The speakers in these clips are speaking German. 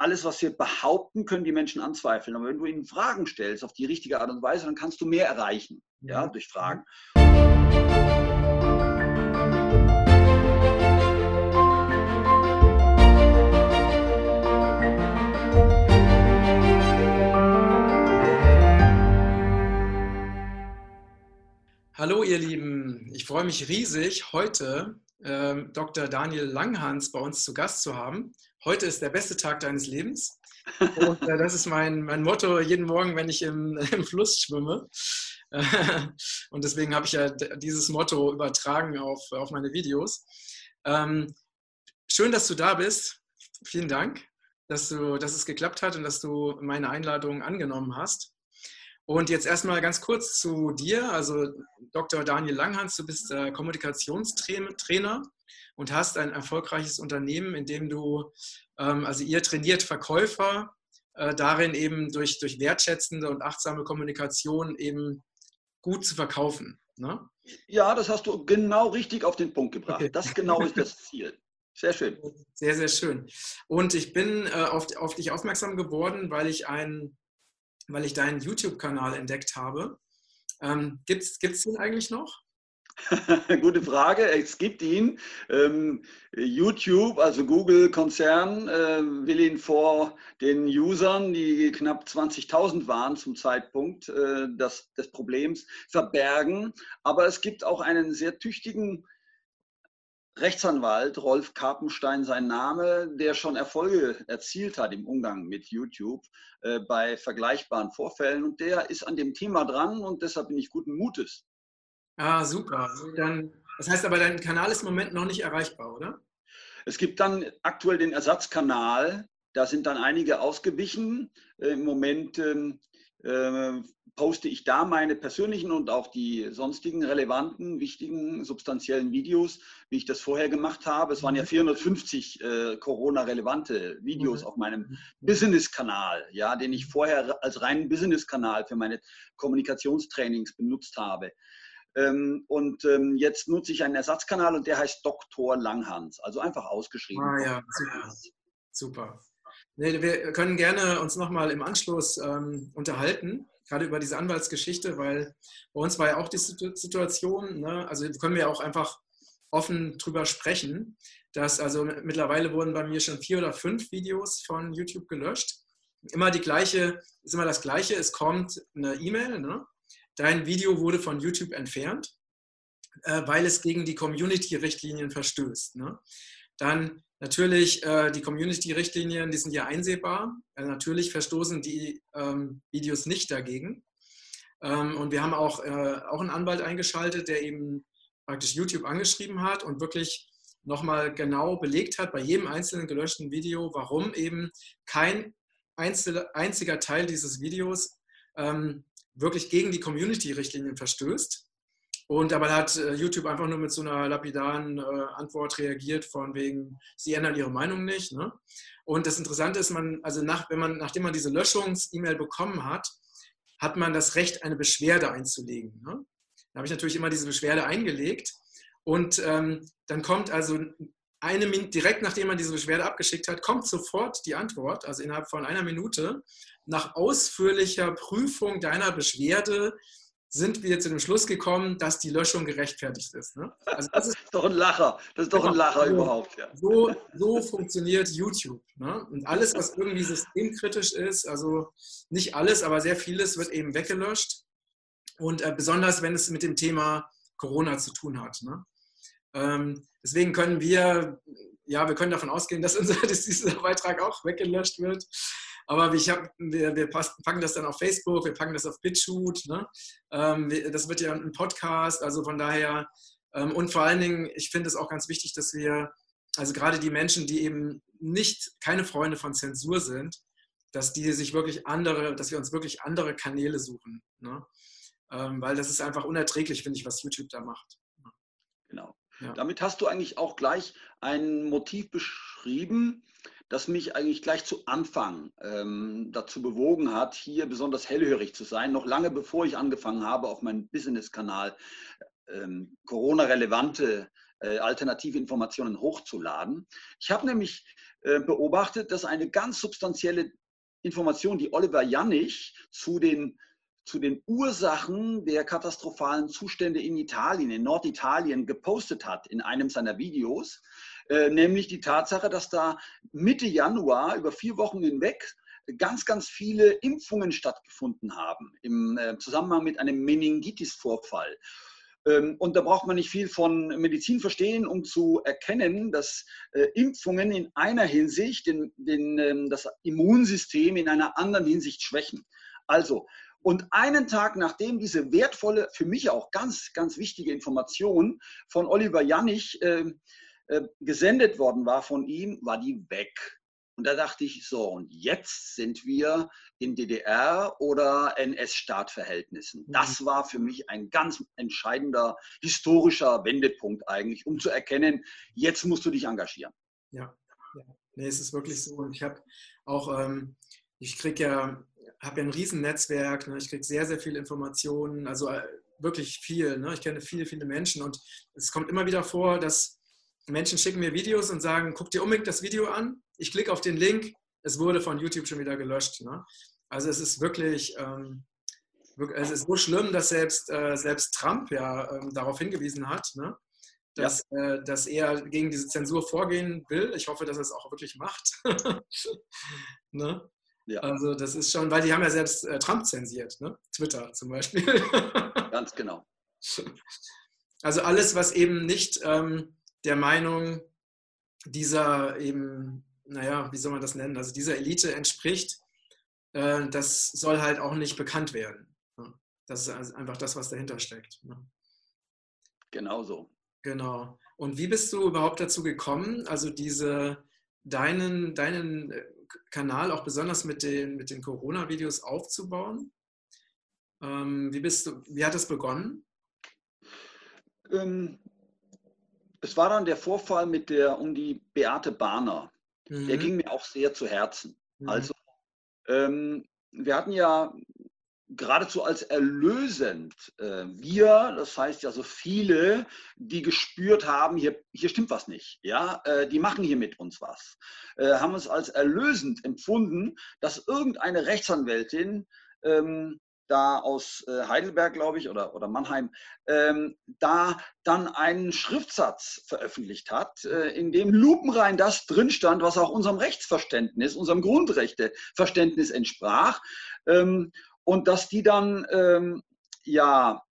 alles, was wir behaupten, können die Menschen anzweifeln. Aber wenn du ihnen Fragen stellst auf die richtige Art und Weise, dann kannst du mehr erreichen, ja, durch Fragen. Hallo ihr Lieben, ich freue mich riesig, heute äh, Dr. Daniel Langhans bei uns zu Gast zu haben. Heute ist der beste Tag deines Lebens. Und äh, das ist mein, mein Motto jeden Morgen, wenn ich im, im Fluss schwimme. und deswegen habe ich ja dieses Motto übertragen auf, auf meine Videos. Ähm, schön, dass du da bist. Vielen Dank, dass, du, dass es geklappt hat und dass du meine Einladung angenommen hast. Und jetzt erstmal ganz kurz zu dir. Also Dr. Daniel Langhans, du bist äh, Kommunikationstrainer und hast ein erfolgreiches Unternehmen, in dem du, ähm, also ihr trainiert Verkäufer äh, darin eben durch, durch wertschätzende und achtsame Kommunikation eben gut zu verkaufen. Ne? Ja, das hast du genau richtig auf den Punkt gebracht. Okay. Das genau ist das Ziel. Sehr schön. Sehr, sehr schön. Und ich bin äh, auf, auf dich aufmerksam geworden, weil ich ein weil ich deinen YouTube-Kanal entdeckt habe. Ähm, Gibt es den eigentlich noch? Gute Frage. Es gibt ihn. Ähm, YouTube, also Google-Konzern, äh, will ihn vor den Usern, die knapp 20.000 waren zum Zeitpunkt äh, des, des Problems, verbergen. Aber es gibt auch einen sehr tüchtigen Rechtsanwalt Rolf Karpenstein sein Name, der schon Erfolge erzielt hat im Umgang mit YouTube äh, bei vergleichbaren Vorfällen. Und der ist an dem Thema dran und deshalb bin ich guten Mutes. Ah, super. Dann, das heißt aber, dein Kanal ist im Moment noch nicht erreichbar, oder? Es gibt dann aktuell den Ersatzkanal. Da sind dann einige ausgewichen. Äh, Im Moment ähm, äh, poste ich da meine persönlichen und auch die sonstigen relevanten, wichtigen, substanziellen Videos, wie ich das vorher gemacht habe. Es waren ja 450 mhm. äh, Corona-relevante Videos mhm. auf meinem mhm. Business-Kanal, ja, den ich vorher als reinen Business-Kanal für meine Kommunikationstrainings benutzt habe. Ähm, und ähm, jetzt nutze ich einen Ersatzkanal und der heißt Dr. Langhans, also einfach ausgeschrieben. Ah ja, super. super. Nee, wir können gerne uns nochmal im Anschluss ähm, unterhalten, gerade über diese Anwaltsgeschichte, weil bei uns war ja auch die Situation, ne? also können wir auch einfach offen drüber sprechen, dass also mittlerweile wurden bei mir schon vier oder fünf Videos von YouTube gelöscht. Immer die gleiche, ist immer das gleiche, es kommt eine E-Mail, ne? Dein Video wurde von YouTube entfernt, äh, weil es gegen die Community-Richtlinien verstößt. Ne? Dann natürlich äh, die Community-Richtlinien, die sind ja einsehbar. Äh, natürlich verstoßen die ähm, Videos nicht dagegen. Ähm, und wir haben auch, äh, auch einen Anwalt eingeschaltet, der eben praktisch YouTube angeschrieben hat und wirklich nochmal genau belegt hat bei jedem einzelnen gelöschten Video, warum eben kein einziger Teil dieses Videos ähm, wirklich gegen die Community-Richtlinien verstößt. Und dabei hat äh, YouTube einfach nur mit so einer lapidaren äh, Antwort reagiert, von wegen, sie ändern ihre Meinung nicht. Ne? Und das Interessante ist, man, also nach, wenn man, nachdem man diese Löschungs-E-Mail bekommen hat, hat man das Recht, eine Beschwerde einzulegen. Ne? Da habe ich natürlich immer diese Beschwerde eingelegt. Und ähm, dann kommt also eine direkt nachdem man diese Beschwerde abgeschickt hat, kommt sofort die Antwort, also innerhalb von einer Minute, nach ausführlicher Prüfung deiner Beschwerde sind wir zu dem Schluss gekommen, dass die Löschung gerechtfertigt ist. Ne? Also das ist doch ein Lacher. Das ist doch ein Lacher so, überhaupt. Ja. So, so funktioniert YouTube. Ne? Und alles, was irgendwie systemkritisch ist, also nicht alles, aber sehr vieles wird eben weggelöscht. Und äh, besonders, wenn es mit dem Thema Corona zu tun hat. Ne? Ähm, deswegen können wir, ja, wir können davon ausgehen, dass, unser, dass dieser Beitrag auch weggelöscht wird. Aber ich hab, wir, wir, packen das dann auf Facebook, wir packen das auf BitChute. Ne? Ähm, das wird ja ein Podcast, also von daher. Ähm, und vor allen Dingen, ich finde es auch ganz wichtig, dass wir, also gerade die Menschen, die eben nicht keine Freunde von Zensur sind, dass die sich wirklich andere, dass wir uns wirklich andere Kanäle suchen. Ne? Ähm, weil das ist einfach unerträglich, finde ich, was YouTube da macht. Genau. Ja. Damit hast du eigentlich auch gleich ein Motiv beschrieben, das mich eigentlich gleich zu Anfang ähm, dazu bewogen hat, hier besonders hellhörig zu sein, noch lange bevor ich angefangen habe, auf meinem Business-Kanal ähm, Corona-relevante äh, alternative Informationen hochzuladen. Ich habe nämlich äh, beobachtet, dass eine ganz substanzielle Information, die Oliver Jannig zu den, zu den Ursachen der katastrophalen Zustände in Italien, in Norditalien gepostet hat in einem seiner Videos, nämlich die Tatsache, dass da Mitte Januar über vier Wochen hinweg ganz, ganz viele Impfungen stattgefunden haben im äh, Zusammenhang mit einem Meningitis-Vorfall. Ähm, und da braucht man nicht viel von Medizin verstehen, um zu erkennen, dass äh, Impfungen in einer Hinsicht den, den, ähm, das Immunsystem in einer anderen Hinsicht schwächen. Also, und einen Tag nachdem diese wertvolle, für mich auch ganz, ganz wichtige Information von Oliver Janich äh, äh, gesendet worden war von ihm, war die weg. Und da dachte ich, so, und jetzt sind wir in DDR- oder NS-Staatverhältnissen. Mhm. Das war für mich ein ganz entscheidender historischer Wendepunkt eigentlich, um zu erkennen, jetzt musst du dich engagieren. Ja, ja. Nee, es ist wirklich so. Und ich habe auch, ähm, ich kriege ja, habe ja ein Riesennetzwerk, ne? ich kriege sehr, sehr viele Informationen, also äh, wirklich viel. Ne? Ich kenne viele, viele Menschen und es kommt immer wieder vor, dass Menschen schicken mir Videos und sagen, guck dir unbedingt das Video an. Ich klicke auf den Link, es wurde von YouTube schon wieder gelöscht. Ne? Also es ist wirklich, ähm, es ist so schlimm, dass selbst, äh, selbst Trump ja ähm, darauf hingewiesen hat, ne? dass, ja. äh, dass er gegen diese Zensur vorgehen will. Ich hoffe, dass er es auch wirklich macht. ne? ja. Also das ist schon, weil die haben ja selbst äh, Trump zensiert, ne? Twitter zum Beispiel. Ganz genau. Also alles, was eben nicht ähm, der Meinung dieser eben, naja, wie soll man das nennen, also dieser Elite entspricht, äh, das soll halt auch nicht bekannt werden. Das ist also einfach das, was dahinter steckt. Genau so. Genau. Und wie bist du überhaupt dazu gekommen, also diese, deinen, deinen äh, Kanal auch besonders mit den, mit den Corona-Videos aufzubauen? Ähm, wie, bist du, wie hat es begonnen? Ähm, es war dann der Vorfall mit der um die Beate Bahner. Mhm. Der ging mir auch sehr zu Herzen. Mhm. Also ähm, wir hatten ja geradezu als erlösend äh, wir, das heißt ja so viele, die gespürt haben, hier, hier stimmt was nicht, ja, äh, die machen hier mit uns was, äh, haben es als erlösend empfunden, dass irgendeine Rechtsanwältin ähm, da aus äh, Heidelberg, glaube ich, oder, oder Mannheim, ähm, da dann einen Schriftsatz veröffentlicht hat, äh, in dem lupenrein das drin stand, was auch unserem Rechtsverständnis, unserem Grundrechteverständnis entsprach. Ähm, und dass die dann ähm, ja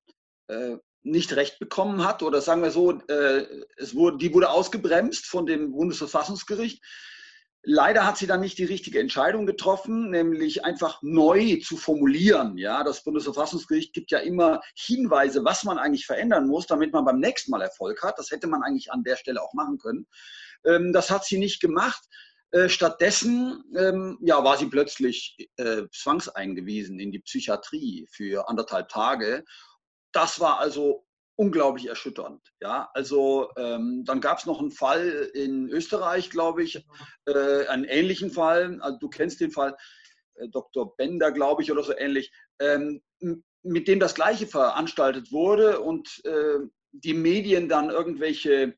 äh, nicht recht bekommen hat, oder sagen wir so, äh, es wurde, die wurde ausgebremst von dem Bundesverfassungsgericht. Leider hat sie dann nicht die richtige Entscheidung getroffen, nämlich einfach neu zu formulieren. Ja, das Bundesverfassungsgericht gibt ja immer Hinweise, was man eigentlich verändern muss, damit man beim nächsten Mal Erfolg hat. Das hätte man eigentlich an der Stelle auch machen können. Ähm, das hat sie nicht gemacht. Äh, stattdessen ähm, ja, war sie plötzlich äh, zwangseingewiesen in die Psychiatrie für anderthalb Tage. Das war also unglaublich erschütternd. Ja, also ähm, dann gab es noch einen Fall in Österreich, glaube ich, äh, einen ähnlichen Fall. Also, du kennst den Fall, äh, Dr. Bender, glaube ich, oder so ähnlich, ähm, mit dem das Gleiche veranstaltet wurde und äh, die Medien dann irgendwelche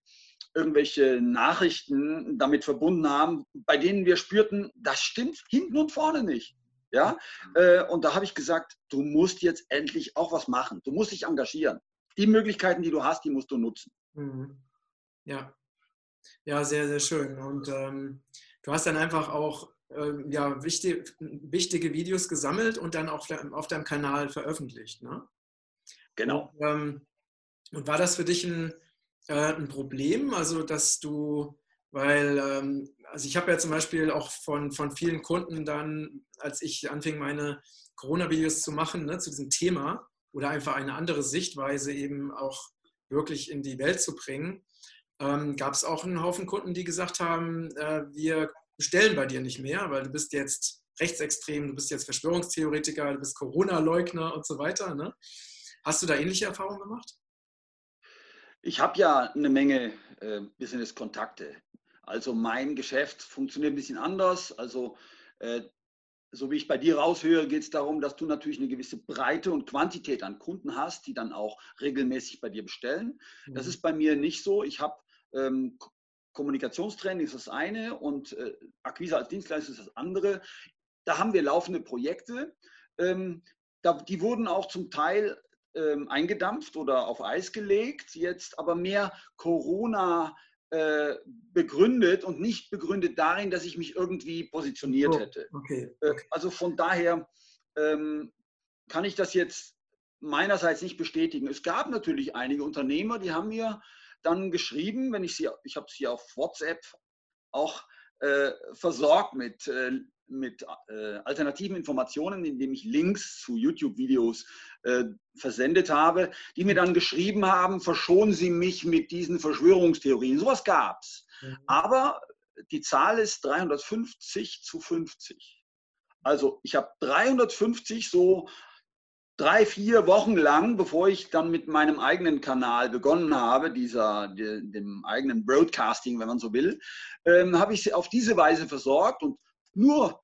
irgendwelche Nachrichten damit verbunden haben, bei denen wir spürten, das stimmt hinten und vorne nicht. Ja, äh, und da habe ich gesagt, du musst jetzt endlich auch was machen. Du musst dich engagieren die Möglichkeiten, die du hast, die musst du nutzen. Mhm. Ja, ja, sehr, sehr schön. Und ähm, du hast dann einfach auch ähm, ja, wichtig, wichtige Videos gesammelt und dann auch auf deinem Kanal veröffentlicht. Ne? Genau. Und, ähm, und, war das für dich ein, äh, ein Problem? Also, dass du, weil, ähm, also ich habe ja zum Beispiel auch von, von vielen Kunden dann, als ich anfing, meine Corona-Videos zu machen, ne, zu diesem Thema, oder einfach eine andere Sichtweise eben auch wirklich in die Welt zu bringen, ähm, gab es auch einen Haufen Kunden, die gesagt haben, äh, wir bestellen bei dir nicht mehr, weil du bist jetzt rechtsextrem, du bist jetzt Verschwörungstheoretiker, du bist Corona-Leugner und so weiter. Ne? Hast du da ähnliche Erfahrungen gemacht? Ich habe ja eine Menge äh, Business-Kontakte. Also mein Geschäft funktioniert ein bisschen anders. Also äh, so wie ich bei dir raushöre, geht es darum, dass du natürlich eine gewisse Breite und Quantität an Kunden hast, die dann auch regelmäßig bei dir bestellen. Mhm. Das ist bei mir nicht so. Ich habe ähm, Kommunikationstraining ist das eine und äh, Akquise als Dienstleister ist das andere. Da haben wir laufende Projekte. Ähm, da, die wurden auch zum Teil ähm, eingedampft oder auf Eis gelegt, jetzt aber mehr Corona äh, begründet und nicht begründet darin, dass ich mich irgendwie positioniert oh, hätte. Okay, äh, okay. also von daher ähm, kann ich das jetzt meinerseits nicht bestätigen. Es gab natürlich einige Unternehmer, die haben mir dann geschrieben, wenn ich sie, ich habe sie auf WhatsApp auch äh, versorgt mit, äh, mit äh, alternativen Informationen, indem ich Links zu YouTube-Videos äh, versendet habe, die mir dann geschrieben haben, verschonen Sie mich mit diesen Verschwörungstheorien. Sowas gab es. Mhm. Aber die Zahl ist 350 zu 50. Also ich habe 350 so drei, vier Wochen lang, bevor ich dann mit meinem eigenen Kanal begonnen habe, dieser, dem eigenen Broadcasting, wenn man so will, ähm, habe ich sie auf diese Weise versorgt und nur,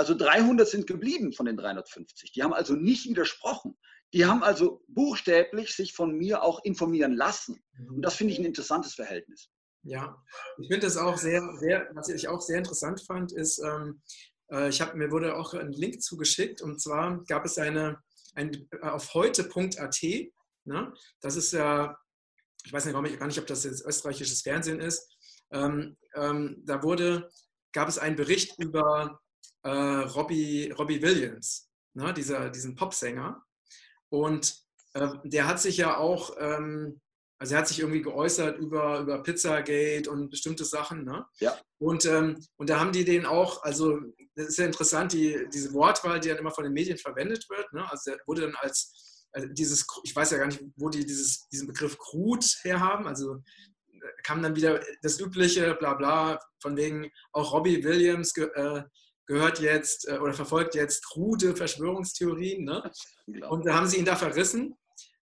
also 300 sind geblieben von den 350. Die haben also nicht widersprochen. Die haben also buchstäblich sich von mir auch informieren lassen. Mhm. Und das finde ich ein interessantes Verhältnis. Ja, ich finde das auch sehr, sehr, was ich auch sehr interessant fand, ist, ähm, äh, ich habe mir wurde auch ein Link zugeschickt und zwar gab es eine ein, äh, auf heute.at. Ne? Das ist ja, ich weiß nicht, gar nicht, ob das jetzt österreichisches Fernsehen ist. Ähm, ähm, da wurde, gab es einen Bericht über äh, Robbie, Robbie Williams, ne? Dieser, diesen Popsänger. Und äh, der hat sich ja auch, ähm, also er hat sich irgendwie geäußert über, über Pizzagate und bestimmte Sachen. Ne? Ja. Und, ähm, und da haben die den auch, also das ist ja interessant, die, diese Wortwahl, die dann immer von den Medien verwendet wird. Ne? Also der wurde dann als, also dieses, ich weiß ja gar nicht, wo die dieses, diesen Begriff Krut herhaben. Also äh, kam dann wieder das übliche, bla bla, von wegen auch Robbie Williams äh, gehört jetzt äh, oder verfolgt jetzt krude Verschwörungstheorien. Ne? Und da haben sie ihn da verrissen.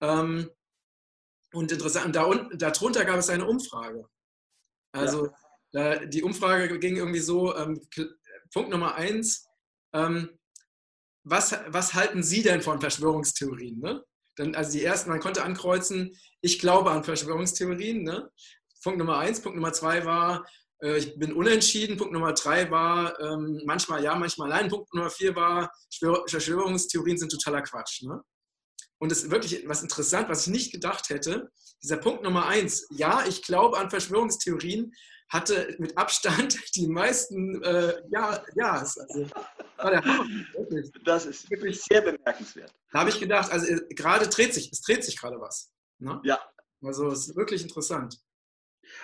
Ähm, und interessant, da unten, darunter gab es eine Umfrage. Also ja. da, die Umfrage ging irgendwie so, ähm, Punkt Nummer eins, ähm, was, was halten Sie denn von Verschwörungstheorien? Ne? Dann, also die ersten, man konnte ankreuzen, ich glaube an Verschwörungstheorien. Ne? Punkt Nummer eins. Punkt Nummer zwei war, ich bin unentschieden. Punkt Nummer drei war, ähm, manchmal ja, manchmal nein. Punkt Nummer vier war, Verschwörungstheorien sind totaler Quatsch. Ne? Und das ist wirklich was interessant, was ich nicht gedacht hätte. Dieser Punkt Nummer eins, ja, ich glaube an Verschwörungstheorien, hatte mit Abstand die meisten äh, ja, ja, also, Das ist wirklich sehr bemerkenswert. Da habe ich gedacht, also äh, gerade dreht sich, es dreht sich gerade was. Ne? Ja. Also es ist wirklich interessant.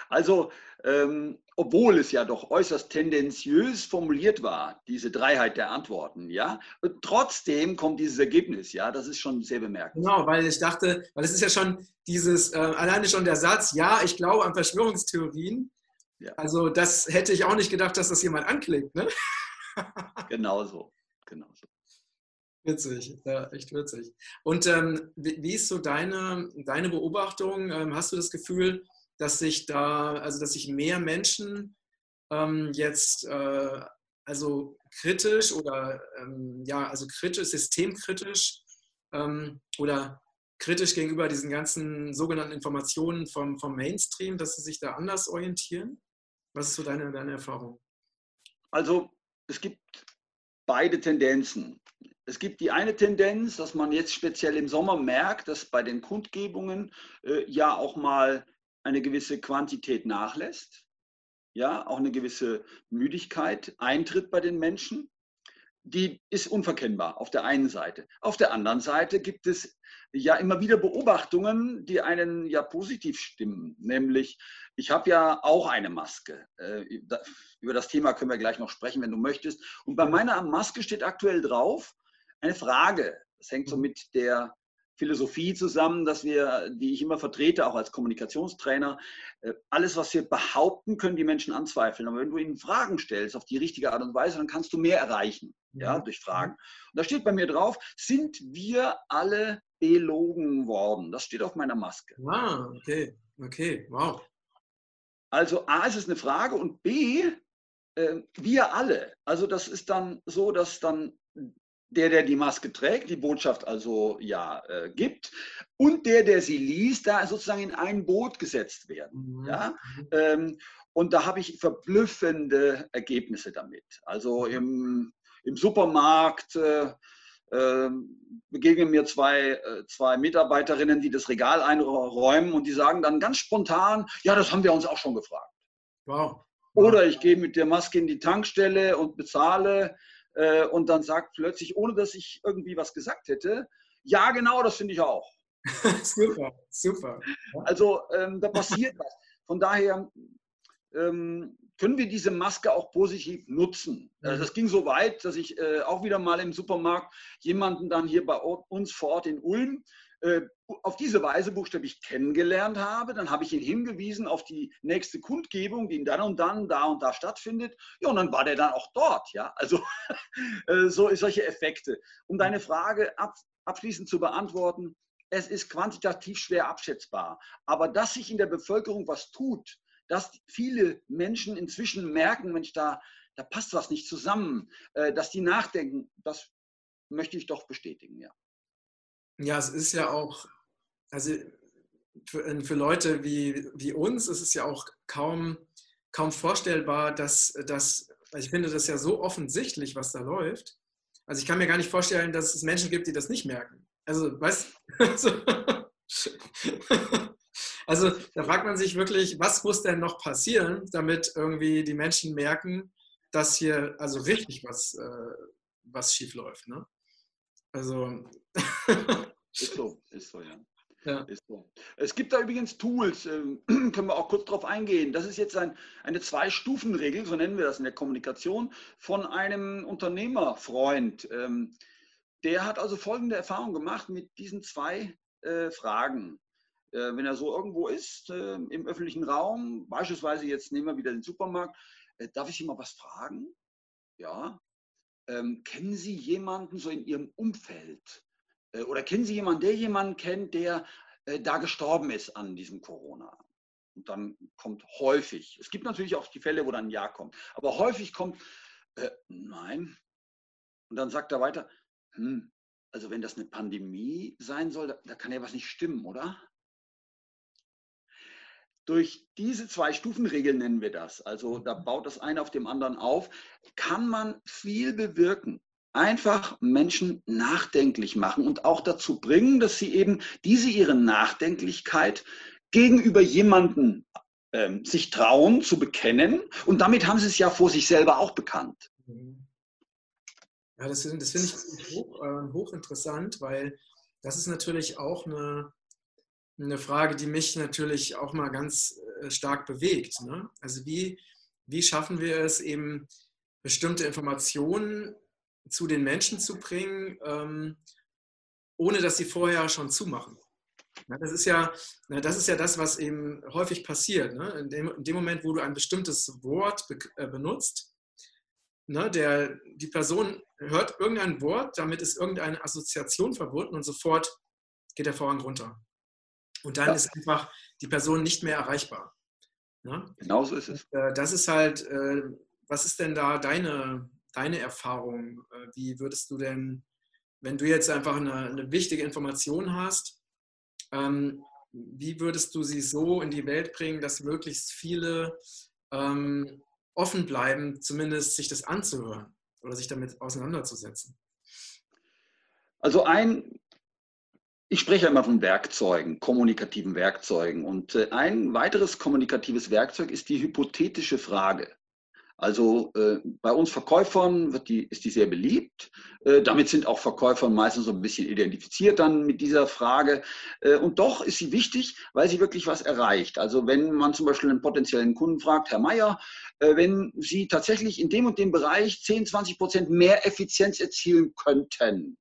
Also, ähm, obwohl es ja doch äußerst tendenziös formuliert war, diese Dreiheit der Antworten, ja, trotzdem kommt dieses Ergebnis, ja, das ist schon sehr bemerkenswert. Genau, weil ich dachte, weil es ist ja schon dieses, äh, alleine schon der Satz, ja, ich glaube an Verschwörungstheorien, ja. also das hätte ich auch nicht gedacht, dass das jemand anklickt, ne? genauso, genauso. Witzig, ja, echt witzig. Und ähm, wie, wie, ist so deine, deine Beobachtung? Ähm, hast du das Gefühl, dass sich da, also dass sich mehr Menschen ähm, jetzt äh, also kritisch oder ähm, ja, also kritisch, systemkritisch ähm, oder kritisch gegenüber diesen ganzen sogenannten Informationen vom, vom Mainstream, dass sie sich da anders orientieren? Was ist so deine, deine Erfahrung? Also es gibt beide Tendenzen. Es gibt die eine Tendenz, dass man jetzt speziell im Sommer merkt, dass bei den Kundgebungen äh, ja auch mal eine gewisse Quantität nachlässt, ja, auch eine gewisse Müdigkeit eintritt bei den Menschen, die ist unverkennbar auf der einen Seite. Auf der anderen Seite gibt es ja immer wieder Beobachtungen, die einen ja positiv stimmen. Nämlich, ich habe ja auch eine Maske. Äh, über das Thema können wir gleich noch sprechen, wenn du möchtest. Und bei meiner Maske steht aktuell drauf eine Frage. Das hängt so mhm. mit der Philosophie zusammen, dass wir, die ich immer vertrete, auch als Kommunikationstrainer, äh, alles, was wir behaupten, können die Menschen anzweifeln. Aber wenn du ihnen Fragen stellst auf die richtige Art und Weise, dann kannst du mehr erreichen, ja, durch Fragen. Und da steht bei mir drauf, sind wir alle belogen worden? Das steht auf meiner Maske. Ah, okay, okay, wow. Also A ist es eine Frage und B, äh, wir alle. Also das ist dann so, dass dann der, der die Maske trägt, die Botschaft also ja äh, gibt, und der, der sie liest, da sozusagen in ein Boot gesetzt werden. Mhm. Ja? Mhm. Ähm, Und da habe ich verblüffende Ergebnisse damit. Also im, im Supermarkt äh, äh, begegnen mir zwei, äh, zwei Mitarbeiterinnen, die das Regal einräumen und die sagen dann ganz spontan, ja, das haben wir uns auch schon gefragt. Wow. Oder ich gehe mit der Maske in die Tankstelle und bezahle äh, und dann sagt plötzlich, ohne dass ich irgendwie was gesagt hätte, ja, genau, das finde ich auch. super, super. Also ähm, da passiert was. Von daher ähm, können wir diese Maske auch positiv nutzen. Also das ging so weit, dass ich äh, auch wieder mal im Supermarkt jemanden dann hier bei uns vor Ort in Ulm auf diese Weise buchstäblich kennengelernt habe. Dann habe ich ihn hingewiesen auf die nächste Kundgebung, die dann und dann da und da stattfindet. Ja, und dann war der dann auch dort. Ja, also äh, so solche Effekte. Um deine Frage ab, abschließend zu beantworten, es ist quantitativ schwer abschätzbar. Aber dass sich in der Bevölkerung was tut, dass viele Menschen inzwischen merken, Mensch, da, da passt was nicht zusammen, äh, dass die nachdenken, das möchte ich doch bestätigen, ja. Ja, es ist ja auch, also für, für Leute wie, wie uns ist es ja auch kaum, kaum vorstellbar, dass, dass, ich finde das ja so offensichtlich, was da läuft. Also ich kann mir gar nicht vorstellen, dass es Menschen gibt, die das nicht merken. Also, weißt du? Also da fragt man sich wirklich, was muss denn noch passieren, damit irgendwie die Menschen merken, dass hier also richtig was, äh, was schief läuft. Ne? Also. ist so, ist so, ja. Ja. Ist so. Es gibt da übrigens Tools, äh, können wir auch kurz drauf eingehen. Das ist jetzt ein, eine Zwei-Stufen-Regel, so nennen wir das in der Kommunikation, von einem Unternehmerfreund. Ähm, der hat also folgende Erfahrung gemacht mit diesen zwei äh, Fragen. Äh, wenn er so irgendwo ist äh, im öffentlichen Raum, beispielsweise jetzt nehmen wir wieder den Supermarkt, äh, darf ich Sie mal was fragen? Ja. Ähm, kennen Sie jemanden so in Ihrem Umfeld? oder kennen Sie jemanden, der jemanden kennt, der da gestorben ist an diesem Corona? Und dann kommt häufig, es gibt natürlich auch die Fälle, wo dann ein Ja kommt, aber häufig kommt, äh, nein. Und dann sagt er weiter, hm, also wenn das eine Pandemie sein soll, da, da kann ja was nicht stimmen, oder? Durch diese zwei Stufenregeln nennen wir das, also da mhm. baut das eine auf dem anderen auf, kann man viel bewirken. Einfach Menschen nachdenklich machen und auch dazu bringen, dass sie eben diese ihre Nachdenklichkeit gegenüber jemandem ähm, sich trauen zu bekennen. Und damit haben sie es ja vor sich selber auch bekannt. Ja, das, das finde ich hoch, äh, hochinteressant, weil das ist natürlich auch eine, eine Frage, die mich natürlich auch mal ganz äh, stark bewegt. Ne? Also wie, wie schaffen wir es eben, bestimmte Informationen zu den Menschen zu bringen, ähm, ohne dass sie vorher schon zumachen? Ja, das, ist ja, das ist ja das, was eben häufig passiert. Ne? In, dem, in, dem, Moment, wo du ein bestimmtes Wort be, äh, benutzt, ne, der, die Person hört irgendein Wort, damit ist irgendeine Assoziation verbunden und sofort geht der Vorhang runter. Und dann ja. ist einfach die Person nicht mehr erreichbar. Ne? Genau so ist es. Und, äh, das ist halt, äh, was ist denn da deine, deine Erfahrung? Äh, wie würdest du denn, wenn du jetzt einfach eine, eine wichtige Information hast, ähm, wie würdest du sie so in die Welt bringen, dass möglichst viele ähm, offen bleiben, zumindest sich das anzuhören oder sich damit auseinanderzusetzen? Also ein ich spreche immer von Werkzeugen, kommunikativen Werkzeugen. Und äh, ein weiteres kommunikatives Werkzeug ist die hypothetische Frage. Also äh, bei uns Verkäufern die, ist die sehr beliebt. Äh, damit sind auch Verkäufer meistens so ein bisschen identifiziert dann mit dieser Frage. Äh, und doch ist sie wichtig, weil sie wirklich was erreicht. Also wenn man zum Beispiel einen potenziellen Kunden fragt, Herr Meier, äh, wenn Sie tatsächlich in dem und dem Bereich 10, 20 Prozent mehr Effizienz erzielen könnten,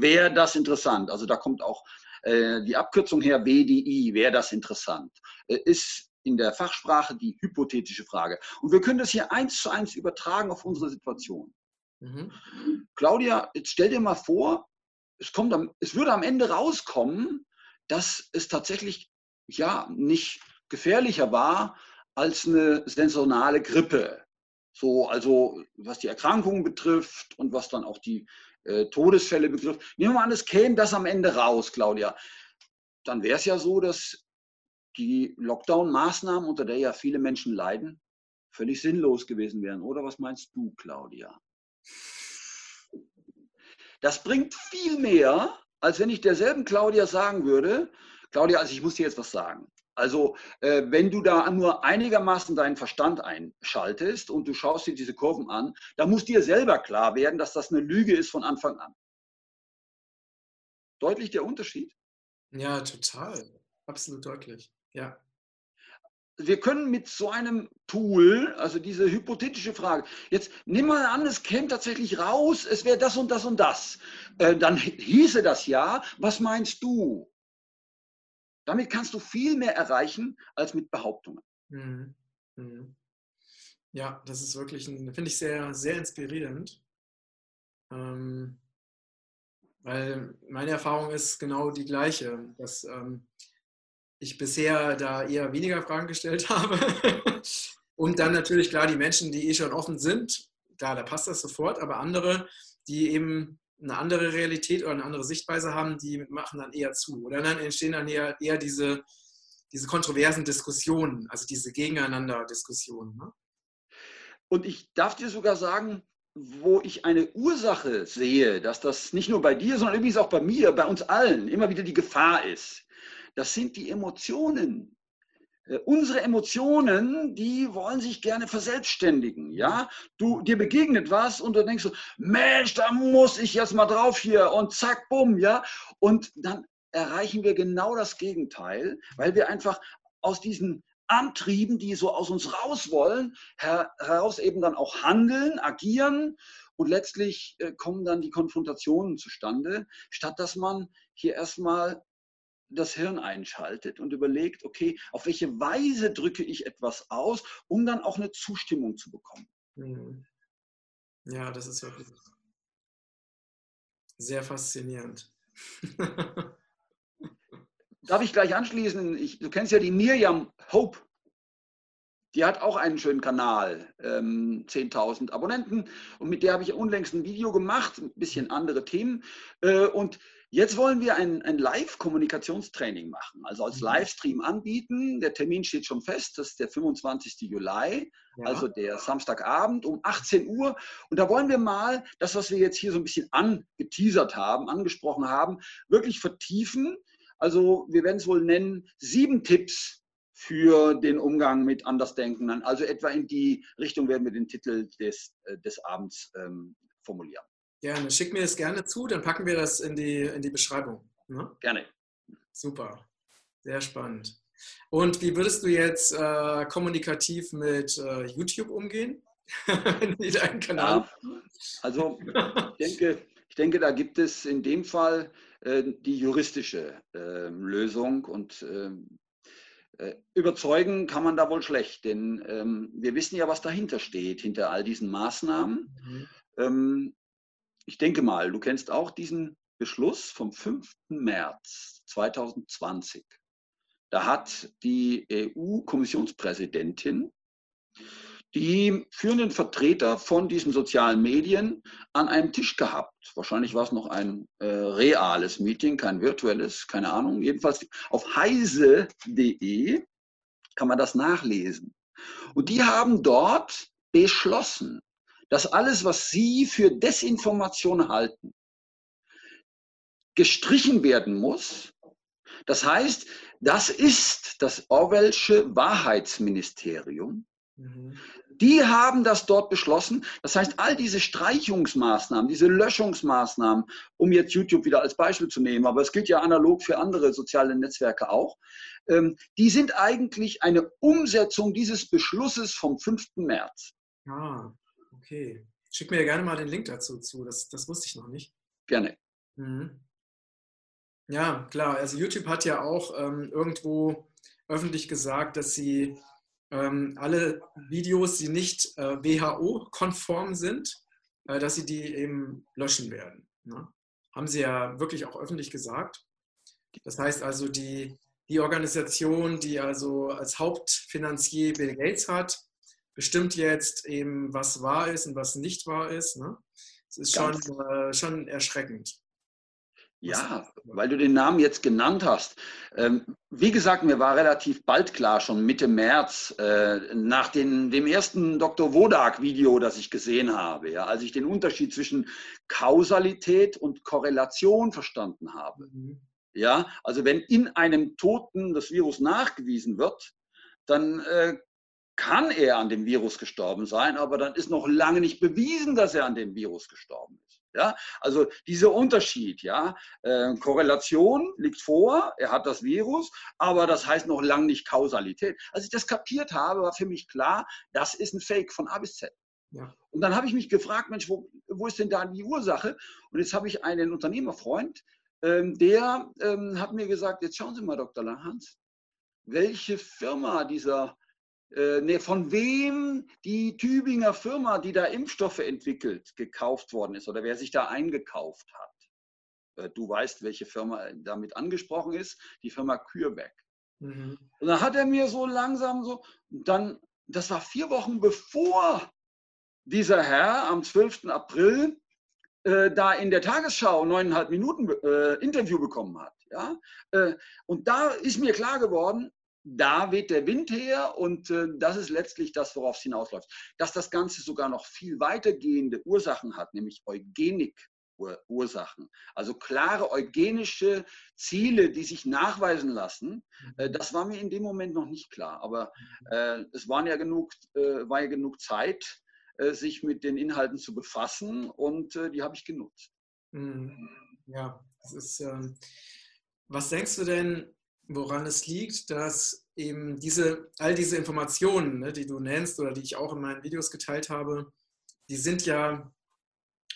wäre das interessant. Also da kommt auch äh, die Abkürzung her, BDI, wäre das interessant. Äh, ist in der Fachsprache die hypothetische Frage. Und wir können das hier eins zu eins übertragen auf unsere Situation. Mhm. Claudia, jetzt stell dir mal vor, es, kommt am, es würde am Ende rauskommen, dass es tatsächlich ja nicht gefährlicher war als eine sensonale Grippe. So, also was die Erkrankungen betrifft und was dann auch die äh, Todesfälle betrifft. Nehmen wir mal an, es käme das am Ende raus, Claudia. Dann wäre es ja so, dass die Lockdown-Maßnahmen, unter der ja viele Menschen leiden, völlig sinnlos gewesen wären. Oder was meinst du, Claudia? Das bringt viel mehr, als wenn ich derselben Claudia sagen würde, Claudia, also ich muss dir jetzt was sagen. Also äh, wenn du da nur einigermaßen deinen Verstand einschaltest und du schaust dir diese Kurven an, dann muss dir selber klar werden, dass das eine Lüge ist von Anfang an. Deutlich der Unterschied? Ja, total. Absolut deutlich. Ja. Wir können mit so einem Tool, also diese hypothetische Frage, jetzt nimm mal an, es käme tatsächlich raus, es wäre das und das und das. Äh, dann hieße das ja, was meinst du? Damit kannst du viel mehr erreichen als mit Behauptungen. Mhm. Mhm. Ja, das ist wirklich, finde ich sehr, sehr inspirierend. Ähm, weil meine Erfahrung ist genau die gleiche, dass ähm, ich bisher da eher weniger Fragen gestellt habe. Und dann natürlich klar die Menschen, die eh schon offen sind, klar, da passt das sofort, aber andere, die eben eine andere Realität oder eine andere Sichtweise haben, die machen dann eher zu. Oder dann entstehen dann eher, eher diese, diese kontroversen Diskussionen, also diese Gegeneinander-Diskussionen. Ne? Und ich darf dir sogar sagen, wo ich eine Ursache sehe, dass das nicht nur bei dir, sondern übrigens auch bei mir, bei uns allen immer wieder die Gefahr ist. Das sind die Emotionen. Äh, unsere Emotionen, die wollen sich gerne verselbstständigen. Ja, du dir begegnet was und du denkst so, Mensch, da muss ich jetzt mal drauf hier und zack, bumm, ja. Und dann erreichen wir genau das Gegenteil, weil wir einfach aus diesen Antrieben, die so aus uns raus wollen, heraus eben dann auch handeln, agieren und letztlich äh, kommen dann die Konfrontationen zustande, statt dass man hier erstmal das Hirn einschaltet und überlegt, okay, auf welche Weise drücke ich etwas aus, um dann auch eine Zustimmung zu bekommen. Mhm. Ja, das ist wirklich sehr faszinierend. Darf ich gleich anschließen? Ich, du kennst ja die Miriam Hope. Die hat auch einen schönen Kanal, ähm, 10.000 Abonnenten. Und mit der habe ich unlängst ein Video gemacht, ein bisschen andere Themen. Äh, und Jetzt wollen wir ein, ein Live-Kommunikationstraining machen, also als mhm. Livestream anbieten. Der Termin steht schon fest, das ist der 25. Juli, ja. also der Samstagabend um 18 Uhr. Und da wollen wir mal das, was wir jetzt hier so ein bisschen angeteasert haben, angesprochen haben, wirklich vertiefen. Also wir werden es wohl nennen, sieben Tipps für den Umgang mit Andersdenkenden. Also etwa in die Richtung werden wir den Titel des, äh, des Abends ähm, formulieren. Gerne. Schick mir das gerne zu, dann packen wir das in die, in die Beschreibung. Ne? Gerne. Super. Sehr spannend. Und wie würdest du jetzt äh, kommunikativ mit äh, YouTube umgehen? deinen Kanal. Ja, also ich denke, ich denke, da gibt es in dem Fall äh, die juristische ähm, Lösung und ähm, äh, überzeugen kann man da wohl schlecht, denn ähm, wir wissen ja, was dahinter steht, hinter all diesen Maßnahmen. Mhm. Ähm, ich denke mal, du kennst auch diesen Beschluss vom 5. März 2020. Da hat die EU-Kommissionspräsidentin die führenden Vertreter von diesen sozialen Medien an einem Tisch gehabt. Wahrscheinlich war es noch ein äh, reales Meeting, kein virtuelles, keine Ahnung. Jedenfalls auf heise.de kann man das nachlesen. Und die haben dort beschlossen, dass alles, was Sie für Desinformation halten, gestrichen werden muss. Das heißt, das ist das Orwellsche Wahrheitsministerium. Mhm. Die haben das dort beschlossen. Das heißt, all diese Streichungsmaßnahmen, diese Löschungsmaßnahmen, um jetzt YouTube wieder als Beispiel zu nehmen, aber es gilt ja analog für andere soziale Netzwerke auch, ähm, die sind eigentlich eine Umsetzung dieses Beschlusses vom 5. März. Ah, Okay. Schick mir gerne mal den Link dazu zu. Das, das wusste ich noch nicht. Gerne. Mhm. Ja, klar. Also YouTube hat ja auch ähm, irgendwo öffentlich gesagt, dass sie ähm, alle Videos, die nicht äh, WHO-konform sind, äh, dass sie die eben löschen werden. Ne? Haben sie ja wirklich auch öffentlich gesagt. Das heißt also, die, die Organisation, die also als Hauptfinanzier Bill Gates hat, bestimmt jetzt eben, was wahr ist und was nicht wahr ist. Ne? Es ist schon, äh, schon erschreckend. Ja, weil du den Namen jetzt genannt hast. Ähm, wie gesagt, mir war relativ bald klar, schon Mitte März, äh, nach den, dem ersten Dr. Wodak-Video, das ich gesehen habe, ja, als ich den Unterschied zwischen Kausalität und Korrelation verstanden habe. Mhm. Ja, also wenn in einem Toten das Virus nachgewiesen wird, dann äh, kann er an dem Virus gestorben sein, aber dann ist noch lange nicht bewiesen, dass er an dem Virus gestorben ist. Ja, also dieser Unterschied, ja, äh, Korrelation liegt vor, er hat das Virus, aber das heißt noch lange nicht Kausalität. Als ich das kapiert habe, war für mich klar, das ist ein Fake von A bis Z. Ja. Und dann habe ich mich gefragt, Mensch, wo, wo, ist denn da die Ursache? Und jetzt habe ich einen Unternehmerfreund, ähm, der ähm, hat mir gesagt, jetzt schauen Sie mal, Dr. Langhans, welche Firma dieser von wem die Tübinger Firma, die da Impfstoffe entwickelt, gekauft worden ist oder wer sich da eingekauft hat. Äh, du weißt, welche Firma damit angesprochen ist, die Firma CureVac. Mhm. Und dann hat er mir so langsam so, dann, das war vier Wochen bevor dieser Herr am 12. April äh, da in der Tagesschau neuneinhalb Minuten äh, Interview bekommen hat. Ja? Äh, und da ist mir klar geworden, da weht der Wind her und äh, das ist letztlich das, worauf es hinausläuft. Dass das Ganze sogar noch viel weitergehende Ursachen hat, nämlich Eugenik-Ursachen, also klare eugenische Ziele, die sich nachweisen lassen, äh, das war mir in dem Moment noch nicht klar. Aber äh, es waren ja genug, äh, war ja genug Zeit, sich mit den Inhalten zu befassen und die habe ich genutzt. Mhm. Ja, das ist. Ähm, was denkst du denn, woran es liegt, dass eben diese, all diese Informationen, ne, die du nennst oder die ich auch in meinen Videos geteilt habe, die sind ja